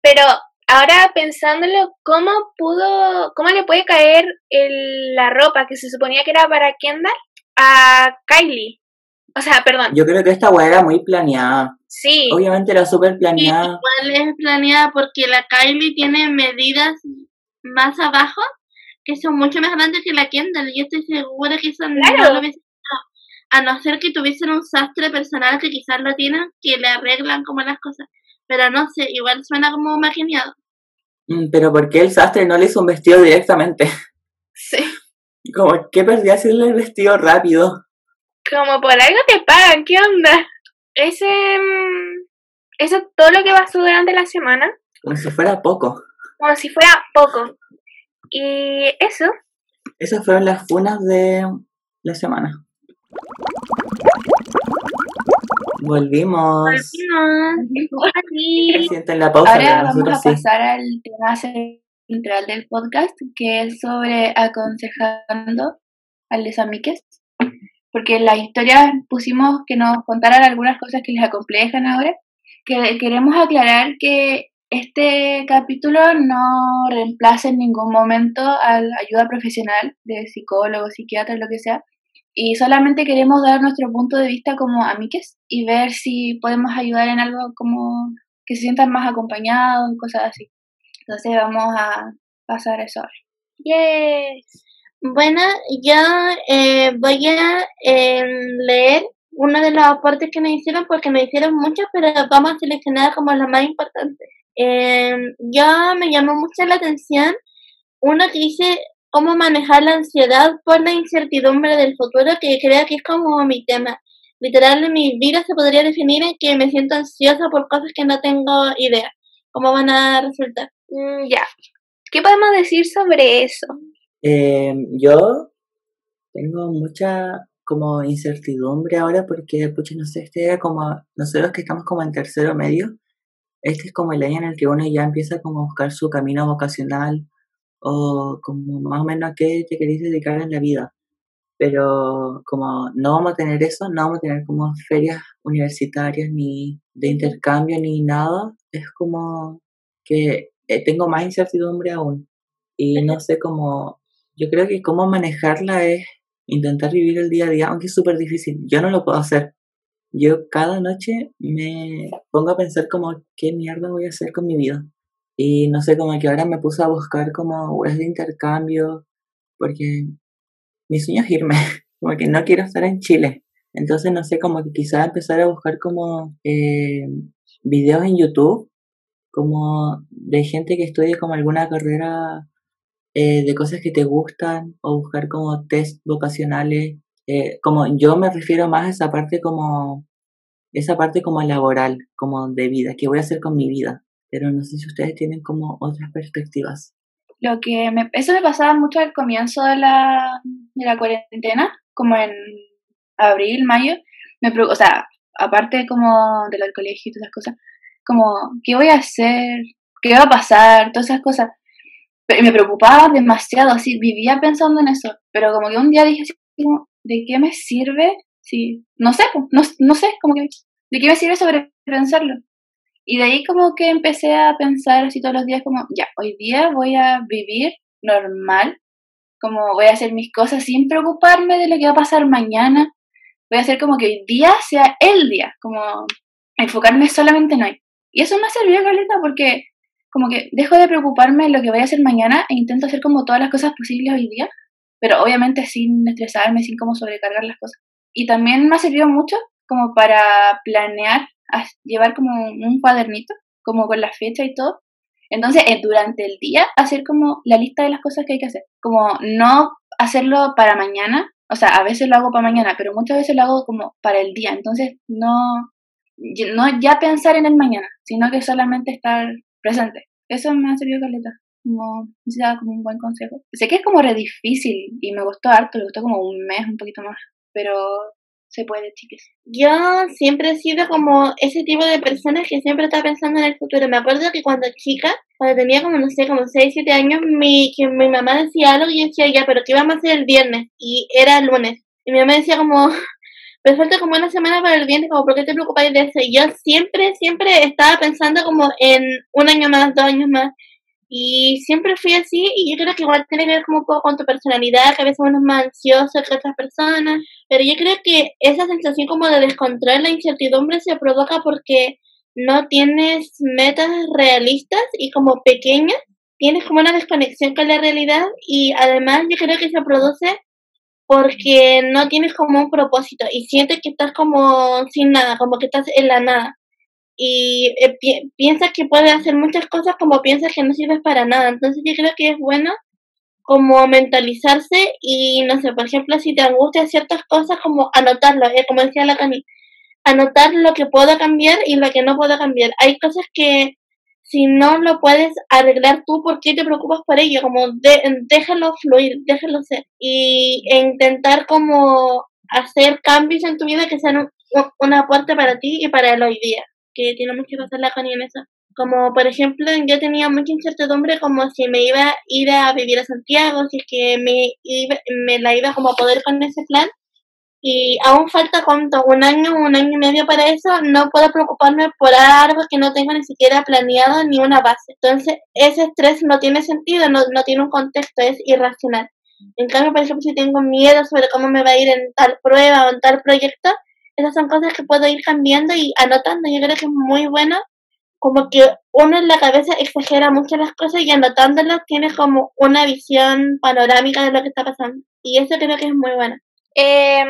Pero ahora pensándolo, ¿cómo pudo, cómo le puede caer el- la ropa que se suponía que era para Kendall a Kylie? O sea, perdón, Yo creo que esta weá era muy planeada. sí, Obviamente era súper planeada. igual es planeada porque la Kylie tiene medidas más abajo que son mucho más grandes que la Kendall. Y estoy segura que eso no Claro. lo hubiese hecho. A no ser que tuviesen un sastre personal que quizás lo tienen, que le arreglan como las cosas. Pero no sé, igual suena como maquineado. Mm, Pero ¿por qué el sastre no le hizo un vestido directamente? sí. Como que perdía hacerle el vestido rápido. Como por algo te pagan, ¿qué onda? Ese, mm, eso es todo lo que pasó durante la semana, Como si fuera poco. como si fuera poco. Y eso, Esas fueron las funas de la semana. Volvimos. Volvimos. Sienten la pausa, Ahora vamos a sí. pasar al tema central del podcast, que es sobre aconsejando a los amiques. porque en las historias pusimos que nos contaran algunas cosas que les acomplejan ahora, que queremos aclarar que este capítulo no reemplaza en ningún momento a la ayuda profesional de psicólogo, psiquiatra, lo que sea, y solamente queremos dar nuestro punto de vista como amiques y ver si podemos ayudar en algo como que se sientan más acompañados, cosas así. Entonces vamos a pasar eso ahora. Yes. Bueno, yo eh, voy a em, leer uno de los aportes que me hicieron porque me hicieron muchos, pero vamos a seleccionar como los más importantes. Eh, yo me llamó mucho la atención uno que dice cómo manejar la ansiedad por la incertidumbre del futuro, que creo que es como mi tema. Literal, mi vida se podría definir en que me siento ansiosa por cosas que no tengo idea. ¿Cómo van a resultar? Mm, ya. ¿Qué podemos decir sobre eso? Eh, yo tengo mucha como incertidumbre ahora porque, pucha, no sé, este era como, nosotros que estamos como en tercero medio, este es como el año en el que uno ya empieza como a buscar su camino vocacional o como más o menos a qué te queréis dedicar en la vida. Pero como no vamos a tener eso, no vamos a tener como ferias universitarias ni de intercambio ni nada, es como que eh, tengo más incertidumbre aún. Y no sé cómo, yo creo que cómo manejarla es intentar vivir el día a día, aunque es súper difícil. Yo no lo puedo hacer. Yo cada noche me pongo a pensar como qué mierda voy a hacer con mi vida. Y no sé, como que ahora me puse a buscar como webs de intercambio, porque mi sueño es irme, como que no quiero estar en Chile. Entonces, no sé, como que quizás empezar a buscar como eh, videos en YouTube, como de gente que estudie como alguna carrera eh, de cosas que te gustan, o buscar como test vocacionales. Eh, como yo me refiero más a esa parte como, esa parte como laboral, como de vida, qué voy a hacer con mi vida pero no sé si ustedes tienen como otras perspectivas. Lo que me, eso me pasaba mucho al comienzo de la, de la cuarentena, como en abril, mayo, me, o sea, aparte como del colegio y todas esas cosas, como, ¿qué voy a hacer? ¿Qué va a pasar? Todas esas cosas. Pero me preocupaba demasiado, así, vivía pensando en eso, pero como que un día dije así, ¿de qué me sirve? Sí, no sé, no, no sé, como que, ¿de qué me sirve sobre pensarlo? Y de ahí como que empecé a pensar así todos los días como, ya, hoy día voy a vivir normal, como voy a hacer mis cosas sin preocuparme de lo que va a pasar mañana. Voy a hacer como que hoy día sea el día, como enfocarme solamente en hoy. Y eso me ha servido, Carlita, porque como que dejo de preocuparme de lo que voy a hacer mañana e intento hacer como todas las cosas posibles hoy día, pero obviamente sin estresarme, sin como sobrecargar las cosas. Y también me ha servido mucho como para planear llevar como un cuadernito, como con la fecha y todo. Entonces, eh, durante el día, hacer como la lista de las cosas que hay que hacer. Como no hacerlo para mañana, o sea, a veces lo hago para mañana, pero muchas veces lo hago como para el día. Entonces, no, no ya pensar en el mañana, sino que solamente estar presente. Eso me ha servido caleta. Como, como un buen consejo. Sé que es como re difícil y me gustó harto, me gustó como un mes, un poquito más, pero se puede, chicas. Yo siempre he sido como ese tipo de persona que siempre está pensando en el futuro. Me acuerdo que cuando chica, cuando tenía como, no sé, como 6, 7 años, mi, que mi mamá decía algo y yo decía, ya, pero ¿qué vamos a hacer el viernes? Y era el lunes. Y mi mamá decía como, pero falta como una semana para el viernes, como, ¿por qué te preocupáis de eso? Y yo siempre, siempre estaba pensando como en un año más, dos años más. Y siempre fui así y yo creo que igual tiene que ver como un poco con tu personalidad, que a veces uno es más ansioso que otras personas, pero yo creo que esa sensación como de descontrol, la incertidumbre se provoca porque no tienes metas realistas y como pequeñas, tienes como una desconexión con la realidad y además yo creo que se produce porque no tienes como un propósito y sientes que estás como sin nada, como que estás en la nada y eh, piensas que puedes hacer muchas cosas como piensas que no sirves para nada. Entonces yo creo que es bueno como mentalizarse y no sé, por ejemplo, si te angustian ciertas cosas, como anotarlo, eh, como decía la Cami, anotar lo que puedo cambiar y lo que no puedo cambiar. Hay cosas que si no lo puedes arreglar tú, ¿por qué te preocupas por ello? Como déjalo fluir, déjalo ser. Y e intentar como hacer cambios en tu vida que sean un, un aporte para ti y para el hoy día que tiene mucho que pasar la Connie en eso. Como por ejemplo, yo tenía mucha incertidumbre como si me iba a ir a vivir a Santiago, si es que me, iba, me la iba como a poder con ese plan. y aún falta cuánto, un año, un año y medio para eso, no puedo preocuparme por algo que no tengo ni siquiera planeado ni una base. Entonces, ese estrés no tiene sentido, no, no tiene un contexto, es irracional. En cambio, por ejemplo, si tengo miedo sobre cómo me va a ir en tal prueba o en tal proyecto, esas son cosas que puedo ir cambiando y anotando. Yo creo que es muy bueno, como que uno en la cabeza exagera mucho las cosas y anotándolas tiene como una visión panorámica de lo que está pasando. Y eso creo que es muy bueno. Eh,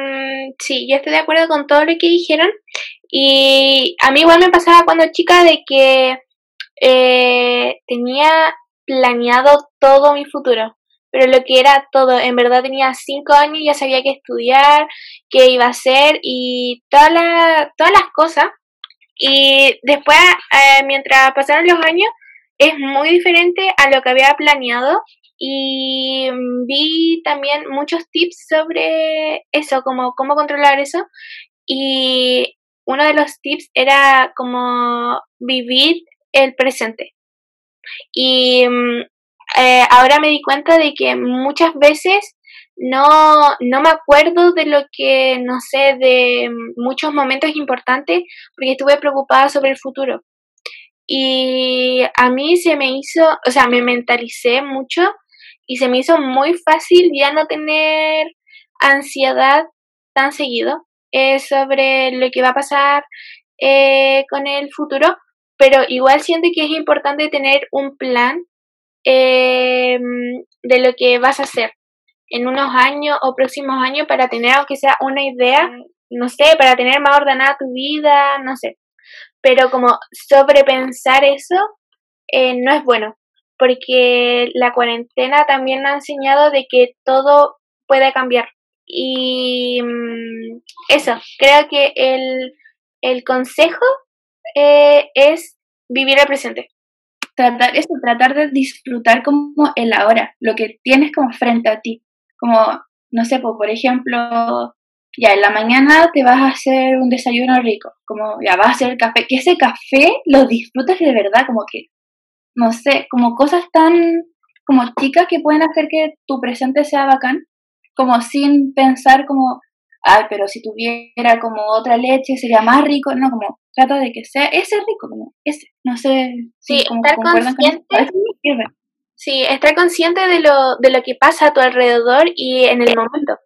sí, yo estoy de acuerdo con todo lo que dijeron. Y a mí igual me pasaba cuando chica de que eh, tenía planeado todo mi futuro. Pero lo que era todo, en verdad tenía cinco años ya sabía qué estudiar, qué iba a hacer y toda la, todas las cosas. Y después, eh, mientras pasaron los años, es muy diferente a lo que había planeado y vi también muchos tips sobre eso, como cómo controlar eso. Y uno de los tips era como vivir el presente. Y mm, eh, ahora me di cuenta de que muchas veces no, no me acuerdo de lo que, no sé, de muchos momentos importantes porque estuve preocupada sobre el futuro. Y a mí se me hizo, o sea, me mentalicé mucho y se me hizo muy fácil ya no tener ansiedad tan seguido eh, sobre lo que va a pasar eh, con el futuro, pero igual siento que es importante tener un plan eh, de lo que vas a hacer en unos años o próximos años para tener aunque sea una idea, no sé, para tener más ordenada tu vida, no sé. Pero como sobrepensar eso no es bueno porque la cuarentena también ha enseñado de que todo puede cambiar. Y mm, eso, creo que el, el consejo eh, es vivir el presente. Tratar, eso, tratar de disfrutar como el ahora, lo que tienes como frente a ti. Como, no sé, por ejemplo, ya en la mañana te vas a hacer un desayuno rico, como ya vas a hacer café, que ese café lo disfrutes de verdad, como que no sé, como cosas tan como chicas que pueden hacer que tu presente sea bacán, como sin pensar como, ay, pero si tuviera como otra leche sería más rico, no, como trata de que sea ese rico, como ese, no sé. Sí, estar consciente. sí, estar consciente de lo, de lo que pasa a tu alrededor y en el momento.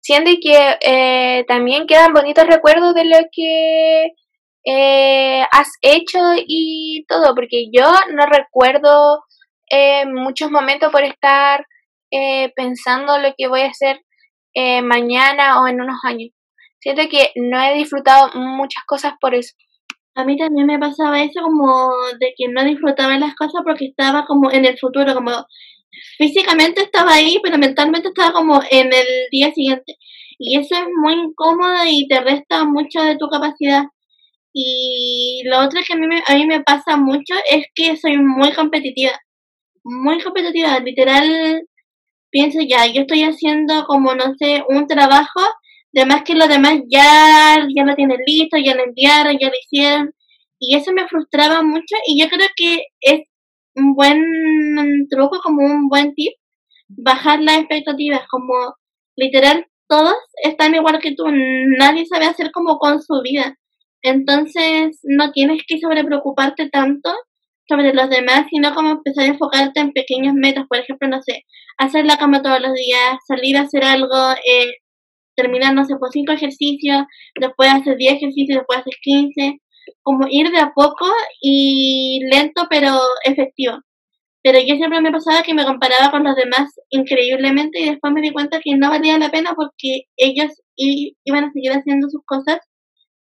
Siente que eh, también quedan bonitos recuerdos de lo que eh, has hecho y todo, porque yo no recuerdo eh, muchos momentos por estar eh, pensando lo que voy a hacer eh, mañana o en unos años. Siento que no he disfrutado muchas cosas por eso. A mí también me pasaba eso como de que no disfrutaba las cosas porque estaba como en el futuro, como físicamente estaba ahí, pero mentalmente estaba como en el día siguiente. Y eso es muy incómodo y te resta mucho de tu capacidad. Y lo otro que a mí, me, a mí me pasa mucho es que soy muy competitiva. Muy competitiva. Literal, pienso ya, yo estoy haciendo como, no sé, un trabajo, de más que los demás ya, ya lo tienen listo, ya lo enviaron, ya lo hicieron. Y eso me frustraba mucho y yo creo que es un buen truco, como un buen tip, bajar las expectativas, como literal todos están igual que tú, nadie sabe hacer como con su vida. Entonces no tienes que sobrepreocuparte tanto sobre los demás, sino como empezar a enfocarte en pequeños metas, por ejemplo, no sé, hacer la cama todos los días, salir a hacer algo, eh, terminar, no sé, por cinco ejercicios, después hacer 10 ejercicios, después hacer 15, como ir de a poco y lento pero efectivo. Pero yo siempre me pasaba que me comparaba con los demás increíblemente y después me di cuenta que no valía la pena porque ellos iban a seguir haciendo sus cosas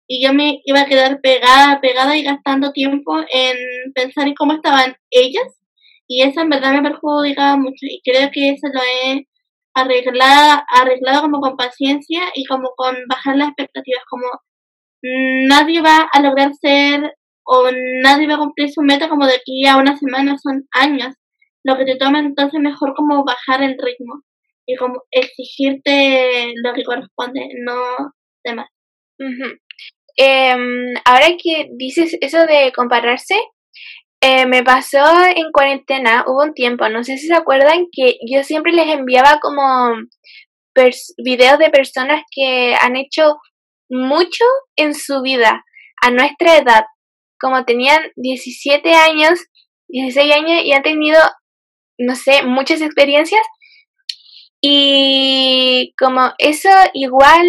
y yo me iba a quedar pegada, pegada y gastando tiempo en pensar en cómo estaban ellas y eso en verdad me perjudicaba mucho y creo que eso lo he arreglado, arreglado como con paciencia y como con bajar las expectativas, como nadie va a lograr ser o nadie va a cumplir su meta como de aquí a una semana, son años. Lo que te toma entonces mejor como bajar el ritmo y como exigirte lo que corresponde, no demás. Em, ahora que dices eso de compararse, eh, me pasó en cuarentena, hubo un tiempo, no sé si se acuerdan, que yo siempre les enviaba como videos de personas que han hecho mucho en su vida a nuestra edad, como tenían 17 años, 16 años y han tenido, no sé, muchas experiencias. Y como eso igual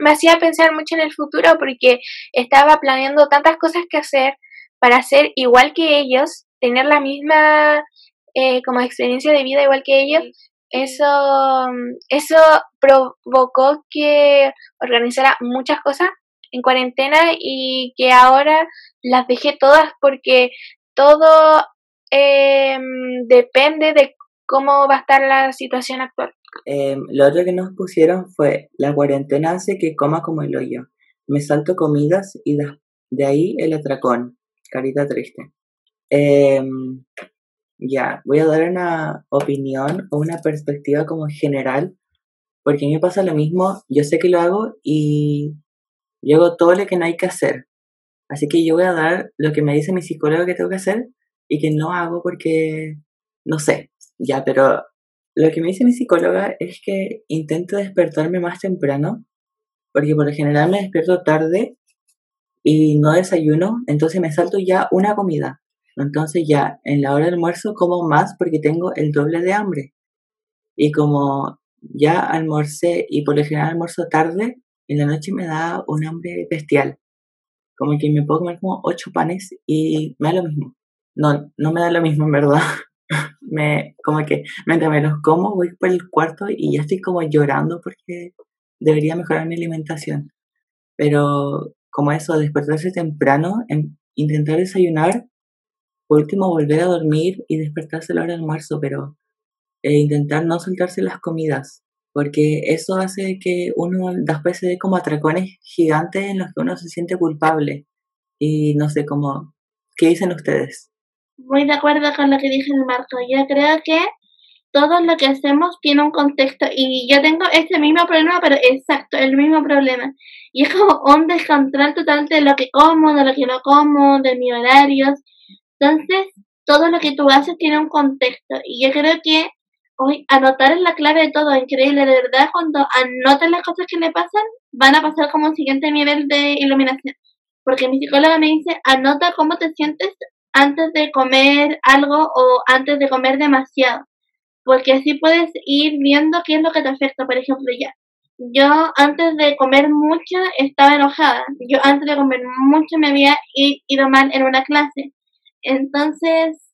me hacía pensar mucho en el futuro porque estaba planeando tantas cosas que hacer para ser igual que ellos, tener la misma eh, como experiencia de vida igual que ellos, eso, eso provocó que organizara muchas cosas en cuarentena y que ahora las dejé todas porque todo em, depende de cómo va a estar la situación actual. Em, lo otro que nos pusieron fue, la cuarentena hace que coma como el hoyo. Me salto comidas y de, ahí el atracón. Carita triste. Em, ya, voy a dar una opinión o una perspectiva como general, porque a mí me pasa lo mismo, yo sé que lo hago y yo hago todo lo que no hay que hacer. Así que yo voy a dar lo que me dice mi psicólogo que tengo que hacer y que no hago porque no sé. Ya, pero lo que me dice mi psicóloga es que intento despertarme más temprano, porque por lo general me despierto tarde y no desayuno, entonces me salto ya una comida. Entonces ya en la hora del almuerzo como más porque tengo el doble de hambre. Y como ya almorcé y por lo general almuerzo tarde, en la noche me da un hambre bestial. Como que me puedo comer como ocho panes y me da lo mismo. No, no me da lo mismo en verdad. me, como que mientras me los como voy por el cuarto y ya estoy como llorando porque debería mejorar mi alimentación. Pero como eso, despertarse temprano, intentar desayunar, por último volver a dormir y despertarse a la hora del almuerzo, pero eh, intentar no saltarse las comidas porque eso hace que uno después se dé como atracones gigantes en los que uno se siente culpable. Y no sé cómo, ¿qué dicen ustedes? Muy de acuerdo con lo que dije el Marco. Yo creo que todo lo que hacemos tiene un contexto y yo tengo este mismo problema, pero exacto, el mismo problema. Y es como un descontrol total de lo que como, de lo que no como, de mis horarios. Entonces, todo lo que tú haces tiene un contexto y yo creo que Hoy, anotar es la clave de todo, increíble, de verdad, cuando anoten las cosas que le pasan, van a pasar como un siguiente nivel de iluminación. Porque mi psicóloga me dice, anota cómo te sientes antes de comer algo o antes de comer demasiado. Porque así puedes ir viendo qué es lo que te afecta, por ejemplo, ya. Yo antes de comer mucho estaba enojada. Yo antes de comer mucho me había ido mal en una clase. Entonces,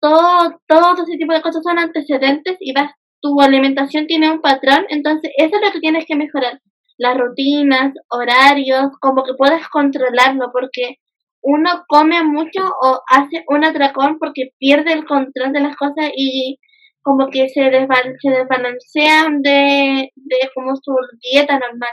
todo, todo ese tipo de cosas son antecedentes y vas, tu alimentación tiene un patrón, entonces eso es lo que tienes que mejorar. Las rutinas, horarios, como que puedas controlarlo, porque uno come mucho o hace un atracón porque pierde el control de las cosas y como que se, se desbalancean de, de como su dieta normal.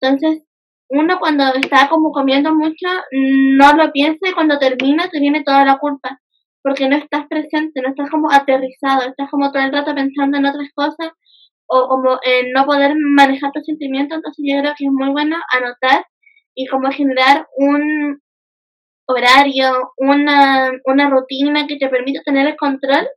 Entonces, uno cuando está como comiendo mucho, no lo piensa y cuando termina te viene toda la culpa porque no estás presente, no estás como aterrizado, estás como todo el rato pensando en otras cosas o como en no poder manejar tus sentimientos, entonces yo creo que es muy bueno anotar y como generar un horario, una, una rutina que te permita tener el control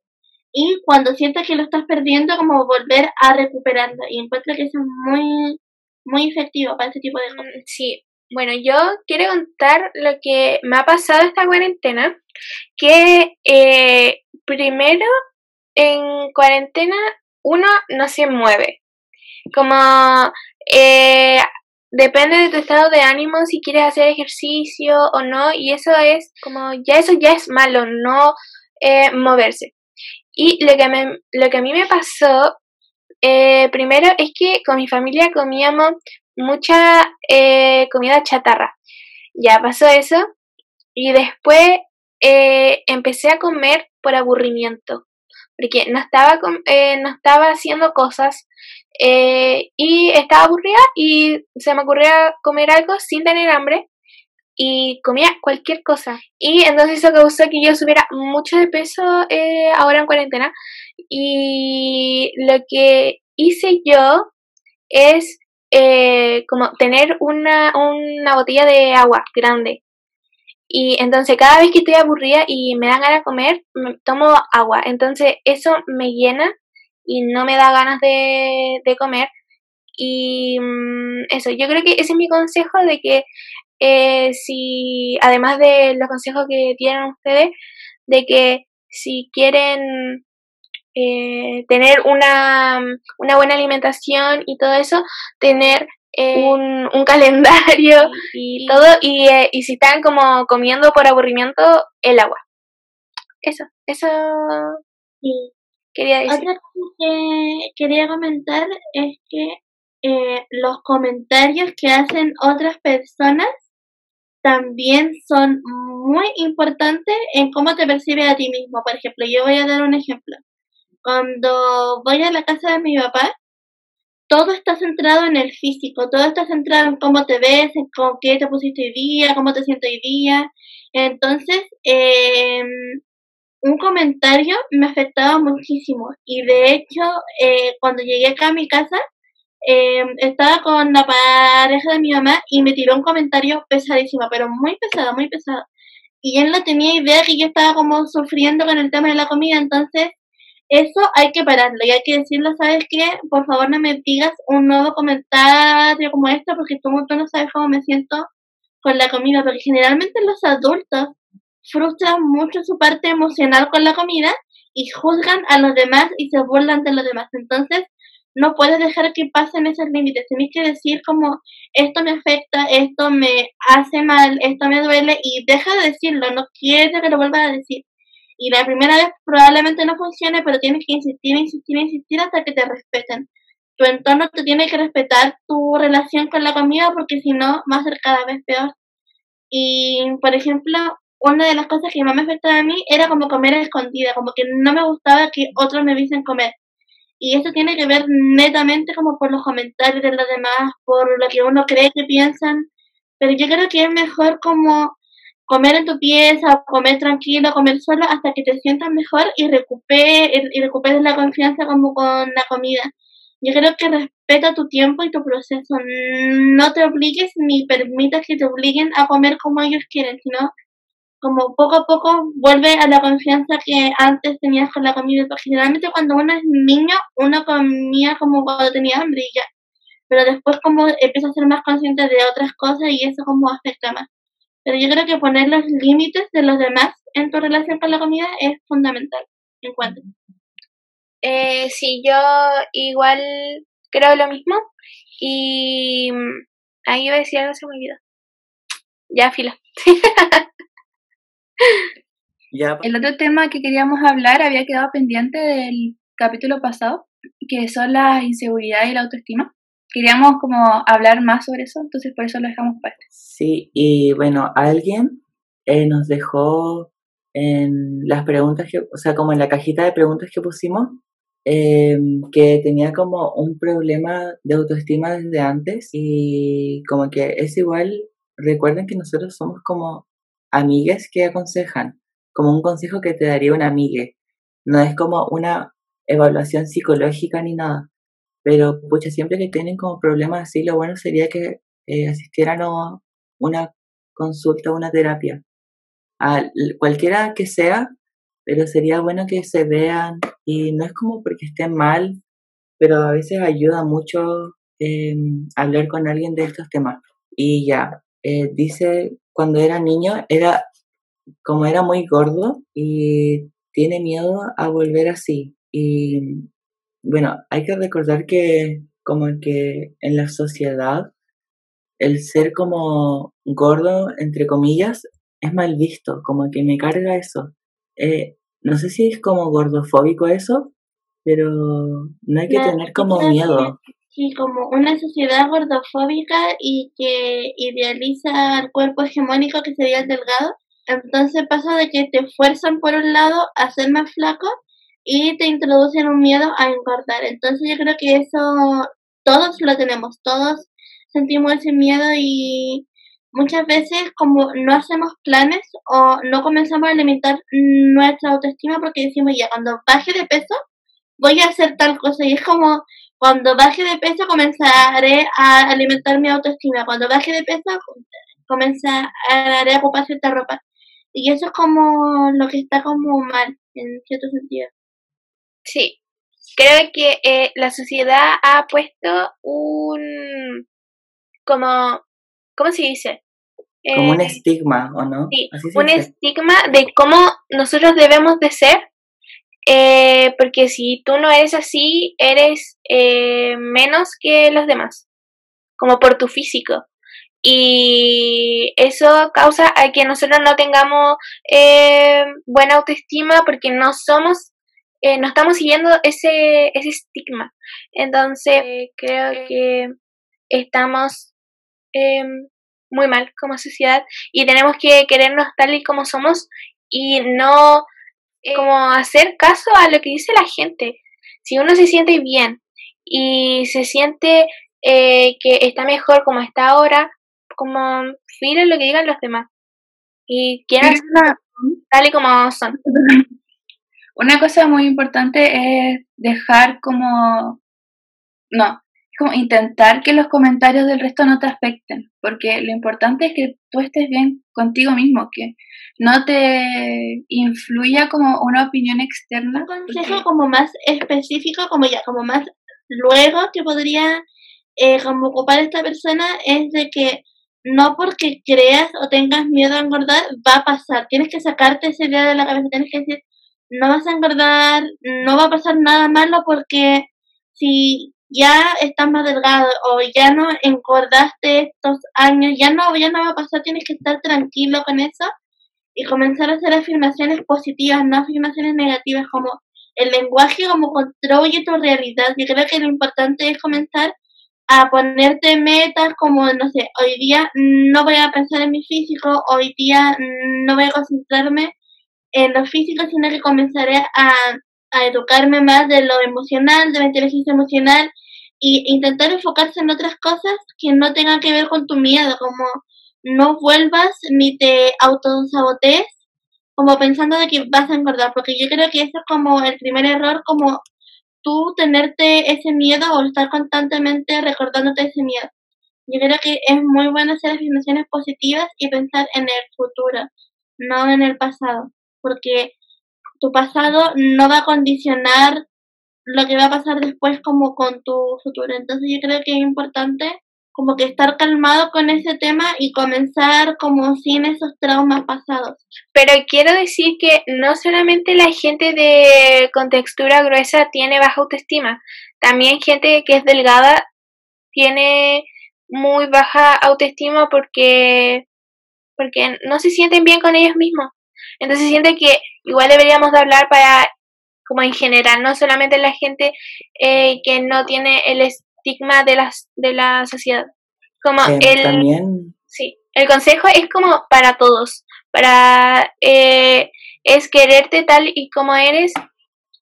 y cuando sientas que lo estás perdiendo, como volver a recuperarlo. Y encuentro que eso es muy, muy efectivo para ese tipo de cosas. Sí, bueno, yo quiero contar lo que me ha pasado esta cuarentena que eh, primero en cuarentena uno no se mueve. Como eh, depende de tu estado de ánimo si quieres hacer ejercicio o no y eso es como ya eso ya es malo no eh, moverse y lo que me, lo que a mí me pasó primero es que con mi familia comíamos mucha comida chatarra. Ya pasó eso. Y después eh, empecé a comer por aburrimiento, porque no estaba, eh, no estaba haciendo cosas eh, y estaba aburrida y se me ocurría comer algo sin tener hambre y comía cualquier cosa. Y entonces eso causó que yo subiera mucho de peso ahora en cuarentena y lo que hice yo es como tener una, una botella de agua grande y entonces cada vez que estoy aburrida y me dan ganas de comer, me tomo agua. Entonces eso me llena y no me da ganas de, comer. Y mm, eso, yo creo que ese es mi consejo de que eh, si, además de los consejos que tienen ustedes, de que si quieren eh, tener una, una, buena alimentación y todo eso, tener eh, un, un, calendario y todo, y, eh, y si están como comiendo por aburrimiento, el agua. Eso, eso quería decir. Otra cosa que quería comentar es que los comentarios que hacen otras personas también son muy importantes en cómo te percibes a ti mismo. Por ejemplo, yo voy a dar un ejemplo. Cuando voy a la casa de mi papá, todo está centrado en el físico, todo está centrado en cómo te ves, en cómo, qué te pusiste hoy día, cómo te sientes hoy día. Entonces, eh, un comentario me afectaba muchísimo y de hecho, eh, cuando llegué acá a mi casa, eh, estaba con la pareja de mi mamá y me tiró un comentario pesadísimo, pero muy pesado, muy pesado. Y él no tenía idea que yo estaba como sufriendo con el tema de la comida, entonces eso hay que pararlo y hay que decirlo, ¿sabes qué? Por favor no me digas un nuevo comentario como este porque tú, tú no sabes cómo me siento con la comida, porque generalmente los adultos frustran mucho su parte emocional con la comida y juzgan a los demás y se burlan de los demás. Entonces, no puedes dejar que pasen esos límites. Tienes que decir como esto me afecta, esto me hace mal, esto me duele y deja de decirlo, no quieres que lo vuelvas a decir. Y la primera vez probablemente no funcione, pero tienes que insistir, insistir, insistir hasta que te respeten. Tu entorno te tiene que respetar tu relación con la comida porque si no va a ser cada vez peor. Y, por ejemplo, una de las cosas que más me afectaba a mí era como comer a escondida, como que no me gustaba que otros me viesen comer. Y eso tiene que ver netamente como por los comentarios de los demás, por lo que uno cree que piensan. Pero yo creo que es mejor como comer en tu pieza, comer tranquilo, comer solo hasta que te sientas mejor y recuperes, y recuperes la confianza como con la comida. Yo creo que respeta tu tiempo y tu proceso. No te obligues ni permitas que te obliguen a comer como ellos quieren, sino como poco a poco vuelve a la confianza que antes tenías con la comida. Porque generalmente cuando uno es niño, uno comía como cuando tenía hambre y ya. Pero después como empieza a ser más consciente de otras cosas y eso como afecta más. Pero yo creo que poner los límites de los demás en tu relación con la comida es fundamental. En cuanto. Eh, sí, yo igual creo lo mismo. Y mm, ahí iba a decir algo, se me olvidó. Ya, El otro tema que queríamos hablar había quedado pendiente del capítulo pasado, que son la inseguridad y la autoestima. Queríamos como hablar más sobre eso, entonces por eso lo dejamos para este. Sí, y bueno, alguien eh, nos dejó en las preguntas que, o sea, como en la cajita de preguntas que pusimos, em, que tenía como un problema de autoestima desde antes y como que es igual, recuerden que nosotros somos como amigues que aconsejan, como un consejo que te daría una amigue. No es como una evaluación psicológica ni nada. Pero, pucha, siempre que tienen como problemas así, lo bueno sería que eh, asistieran a una consulta, una terapia. A cualquiera que sea, pero sería bueno que se vean y no es como porque estén mal, pero a veces ayuda mucho em, hablar con alguien de estos temas. Y ya, eh, dice cuando era niño, era como era muy gordo y tiene miedo a volver así. Y bueno, hay que recordar que como que en la sociedad el ser como gordo, entre comillas, es mal visto, como que me carga eso. Eh, no sé si es como gordofóbico eso, pero no hay que tener como miedo. Sí, como una sociedad gordofóbica y que idealiza el cuerpo hegemónico que sería el delgado. Entonces pasa de que te fuerzan por un lado a ser más flaco y te introducen un miedo a engordar. Entonces yo creo que eso todos lo tenemos, todos sentimos ese miedo y muchas veces como no hacemos planes o no comenzamos a alimentar nuestra autoestima porque decimos ya cuando baje de peso voy a hacer tal cosa y es como cuando baje de peso comenzaré a alimentar mi autoestima. Cuando baje de peso comenzaré a ocupar cierta ropa. Y eso es como lo que está como mal, en cierto sentido. Sí. creo que eh, la sociedad ha puesto un como ¿cómo se dice? Como un Eh, estigma, ¿o no? sí, Así un dice. estigma de cómo nosotros debemos de ser, eh, porque si tú no eres así, eres eh, menos que los demás, como por tu físico. Y eso causa a que nosotros no tengamos eh, buena autoestima porque no somos, eh, no estamos siguiendo ese, ese estigma. Entonces, eh, creo que estamos em, muy mal como sociedad y tenemos que querernos tal y como somos y no como hacer caso a lo que dice la gente. Si uno se siente bien y se siente eh, que está mejor como está ahora, como filo lo que digan los demás y quieran tal y como son. Una cosa muy importante es dejar como, no, como intentar que los comentarios del resto no te afecten, porque lo importante es que tú estés bien contigo mismo, que no te influya como una opinión externa. Un consejo porque- como más específico, como ya, como más luego que podría eh, como ocupar esta persona es de que no porque creas o tengas miedo a engordar va a pasar. Tienes que sacarte esa idea de la cabeza. Tienes que decir, no vas a engordar, no va a pasar nada malo porque si ya estás más delgado o ya no engordaste estos años, ya no, ya no va a pasar. Tienes que estar tranquilo con eso y comenzar a hacer afirmaciones positivas, no afirmaciones negativas, como el lenguaje como construye tu realidad. Yo creo que lo importante es comenzar a ponerte metas como, no sé, hoy día no voy a pensar en mi físico, hoy día no voy a concentrarme en lo físico, sino que comenzaré a, a educarme más de lo emocional, de la inteligencia emocional y intentar enfocarse en otras cosas que no tengan que ver con tu miedo, como no vuelvas ni te autosabotees como pensando de que vas a engordar, porque yo creo que eso es como el primer error, como tú tenerte ese miedo o estar constantemente recordándote ese miedo. Yo creo que es muy bueno hacer afirmaciones positivas y pensar en el futuro, no en el pasado, porque tu pasado no va a condicionar lo que va a pasar después como con tu futuro. Entonces yo creo que es importante como que estar calmado con ese tema y comenzar como sin esos traumas pasados. Pero quiero decir que no solamente la gente de con textura gruesa tiene baja autoestima, también gente que es delgada tiene muy baja autoestima porque porque no se sienten bien con ellos mismos. Entonces siente que igual deberíamos de hablar para como en general, no solamente la gente eh, que no tiene el estigma de las de la sociedad. Como Eh, el También, Sí, el consejo es como para todos, para eh, es quererte tal y como eres,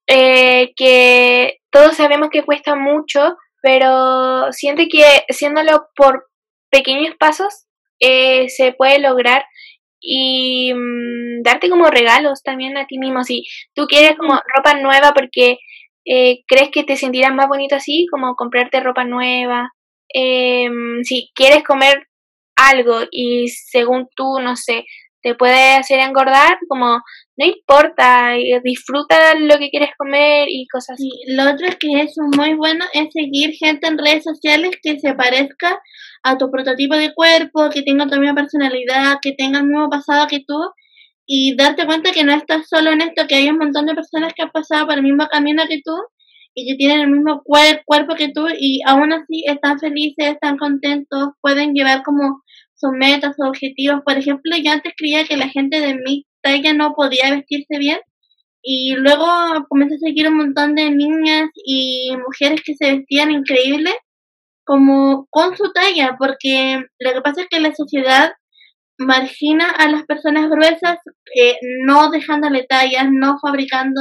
eh, que todos sabemos que cuesta mucho, pero siente que haciéndolo por pequeños pasos eh, se puede lograr y mm, darte como regalos también a ti mismo. Si tú quieres como ropa nueva porque eh, crees que te sentirás más bonito así, como comprarte ropa nueva. Em, si quieres comer algo y según tú, no sé, te puede hacer engordar, como no importa, disfruta lo que quieres comer y cosas así. Sí, lo otro que es muy bueno es seguir gente en redes sociales que se parezca a tu prototipo de cuerpo, que tenga tu misma personalidad, que tenga el mismo pasado que tú y darte cuenta que no estás solo en esto, que hay un montón de personas que han pasado por el mismo camino que tú y que tienen el mismo cuer- cuerpo que tú y aún así están felices, están contentos, pueden llevar como sus metas, sus objetivos. Por ejemplo, yo antes creía que la gente de mi talla no podía vestirse bien y luego comencé a seguir un montón de niñas y mujeres que se vestían increíble como con su talla, porque lo que pasa es que la sociedad margina a las personas gruesas, eh, no dejándole tallas, no fabricando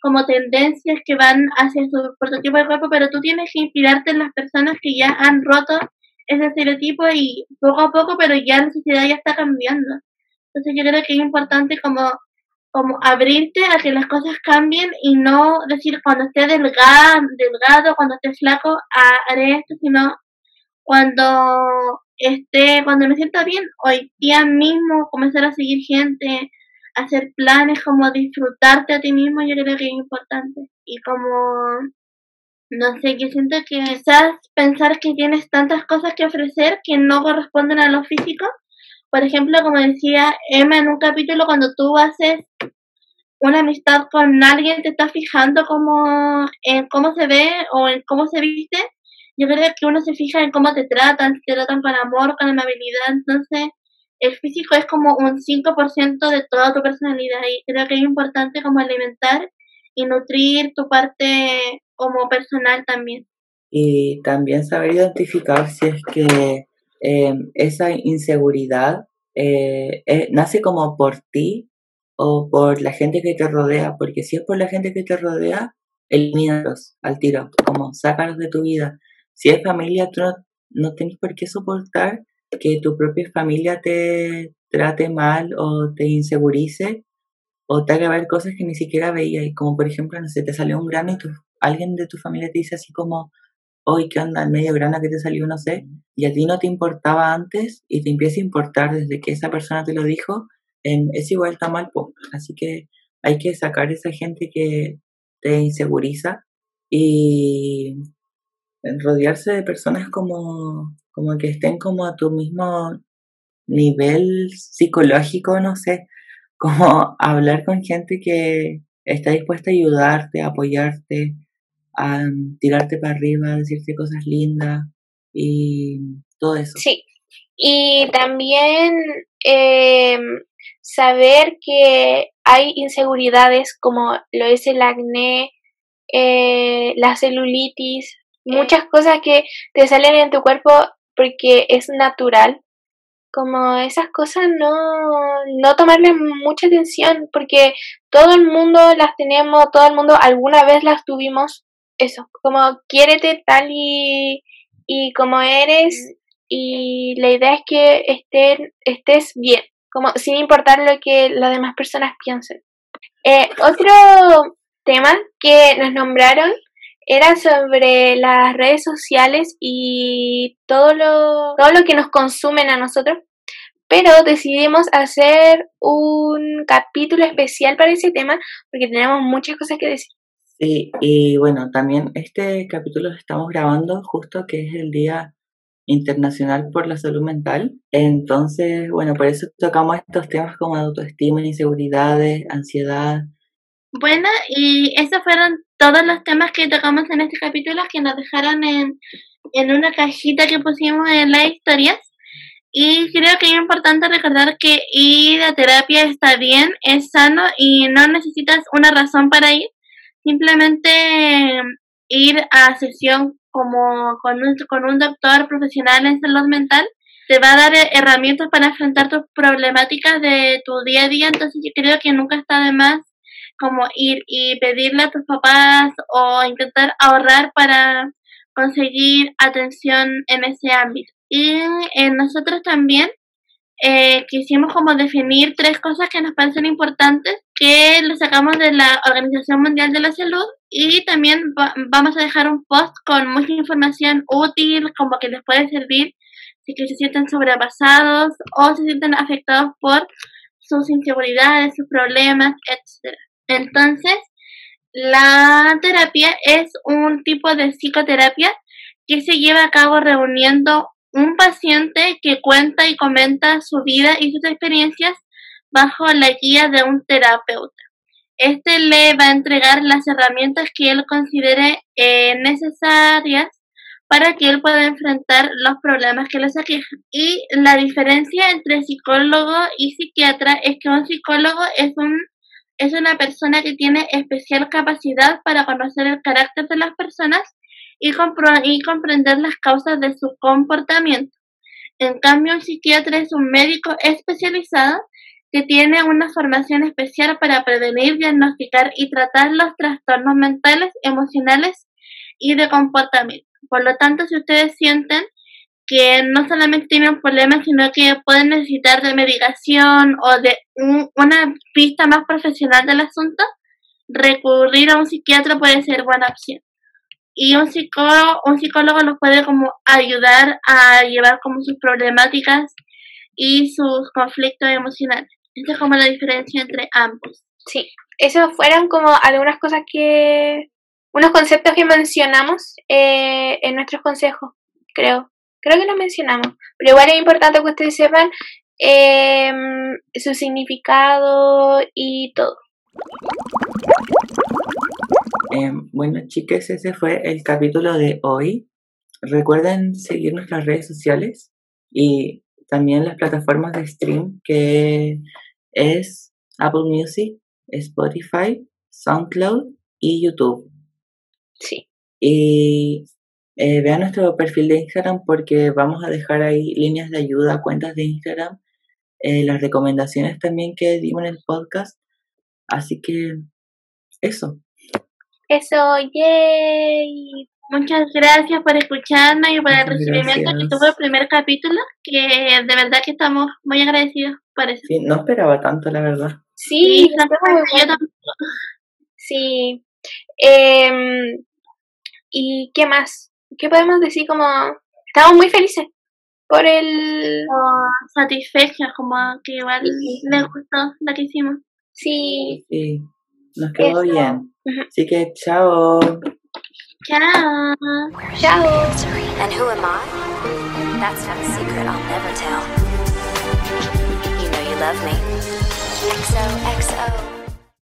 como tendencias que van hacia su prototipo de cuerpo, pero tú tienes que inspirarte en las personas que ya han roto ese estereotipo y poco a poco, pero ya la sociedad ya está cambiando. Entonces yo creo que es importante como como abrirte a que las cosas cambien y no decir cuando esté delgada, delgado, cuando esté flaco, ah, haré esto, sino cuando esté, cuando me sienta bien, hoy día mismo comenzar a seguir gente, hacer planes, como disfrutarte a ti mismo, yo creo que es importante. Y como, no sé, yo siento que quizás pensar que tienes tantas cosas que ofrecer que no corresponden a lo físico. Por ejemplo, como decía Emma en un capítulo, cuando tú haces una amistad con alguien, te estás fijando como en cómo se ve o en cómo se viste. Yo creo que uno se fija en cómo te tratan, si te tratan con amor, con amabilidad. Entonces, el físico es como un 5% de toda tu personalidad y creo que es importante como alimentar y nutrir tu parte como personal también. Y también saber identificar si es que em, esa inseguridad eh, eh, nace como por ti o por la gente que te rodea, porque si es por la gente que te rodea, elimínalos al tiro, como sácalos de tu vida. Si es familia, tú no, no tienes por qué soportar que tu propia familia te trate mal o te insegurice o te haga ver cosas que ni siquiera veías, como por ejemplo, no sé, te salió un grano y alguien de tu familia te dice así como, hoy ¿qué onda? El medio grano que te salió, no sé, y a ti no te importaba antes y te empieza a importar desde que esa persona te lo dijo, es igual está mal, así que hay que sacar esa gente que te inseguriza y rodearse de personas como como que estén como a tu mismo nivel psicológico, no sé, como hablar con gente que está dispuesta a ayudarte, a apoyarte, a tirarte para arriba, a decirte cosas lindas y todo eso. Sí, y también eh, saber que hay inseguridades como lo es el acné, eh, la celulitis, muchas cosas que te salen en tu cuerpo porque es natural. Como esas cosas no, no tomarle mucha atención porque todo el mundo las tenemos, todo el mundo alguna vez las tuvimos. Eso, como quiérete tal y, y como eres y la idea es que estén, estés bien, como sin importar lo que las demás personas piensen. Eh, otro tema que nos nombraron era sobre las redes sociales y todo lo, todo lo que nos consumen a nosotros. Pero decidimos hacer un capítulo especial para ese tema porque tenemos muchas cosas que decir. Sí, y bueno, también este capítulo lo estamos grabando justo que es el Día Internacional por la Salud Mental. Entonces, bueno, por eso tocamos estos temas como autoestima, inseguridades, ansiedad. Bueno, y esos fueron todos los temas que tocamos en este capítulo que nos dejaron en, en una cajita que pusimos en las historias. Y creo que es importante recordar que ir a terapia está bien, es sano y no necesitas una razón para ir. Simplemente ir a sesión como con un, con un doctor profesional en salud mental te va a dar herramientas para enfrentar tus problemáticas de tu día a día. Entonces yo creo que nunca está de más como ir y pedirle a tus papás o intentar ahorrar para conseguir atención en ese ámbito. Y eh, nosotros también eh, quisimos como definir tres cosas que nos parecen importantes que lo sacamos de la Organización Mundial de la Salud y también vamos a dejar un post con mucha información útil como que les puede servir si que se sienten sobrepasados o se sienten afectados por sus inseguridades, sus problemas, etc. Entonces, la terapia es un tipo de psicoterapia que se lleva a cabo reuniendo un paciente que cuenta y comenta su vida y sus experiencias bajo la guía de un terapeuta. Este le va a entregar las herramientas que él considere eh, necesarias para que él pueda enfrentar los problemas que le aquejan. Y la diferencia entre psicólogo y psiquiatra es que un psicólogo es un es una persona que tiene especial capacidad para conocer el carácter de las personas y, y comprender las causas de su comportamiento. En cambio, un psiquiatra es un médico especializado que tiene una formación especial para prevenir, diagnosticar y tratar los trastornos mentales, emocionales y de comportamiento. Por lo tanto, si ustedes sienten que no solamente tienen problemas, sino que pueden necesitar de medicación o de una pista más profesional del asunto, recurrir a un psiquiatra puede ser buena opción. Y un psicólogo, un psicólogo los puede como ayudar a llevar como sus problemáticas y sus conflictos emocionales. Esta es como la diferencia entre ambos. Sí, esas fueron como algunas cosas que unos conceptos que mencionamos eh, en nuestros consejos, creo. Creo que los mencionamos. Pero igual es importante que ustedes sepan em, su significado y todo. Em, bueno, chicas, ese fue el capítulo de hoy. Recuerden seguir nuestras redes sociales y también las plataformas de stream que es Apple Music, Spotify, SoundCloud y YouTube. Sí. Y eh, vean nuestro perfil de Instagram porque vamos a dejar ahí líneas de ayuda, cuentas de Instagram, eh, las recomendaciones también que dimos en el podcast. Así que eso. Eso, yay. Muchas gracias por escucharnos y por el recibimiento que tuvo el primer capítulo, que de verdad que estamos muy agradecidos por eso. Sí, no esperaba tanto, la verdad. Sí, yo tampoco. Sí. Em, ¿Y qué más? ¿Qué podemos decir? Como estamos muy felices por el... satisfechas, como que igual Sí. les gustó lo que hicimos. Sí. Sí, nos quedó Eso. bien. Así que chao. Chao. Chao. And who am I? That's not a secret I'll never tell. You know you love me. XOXO.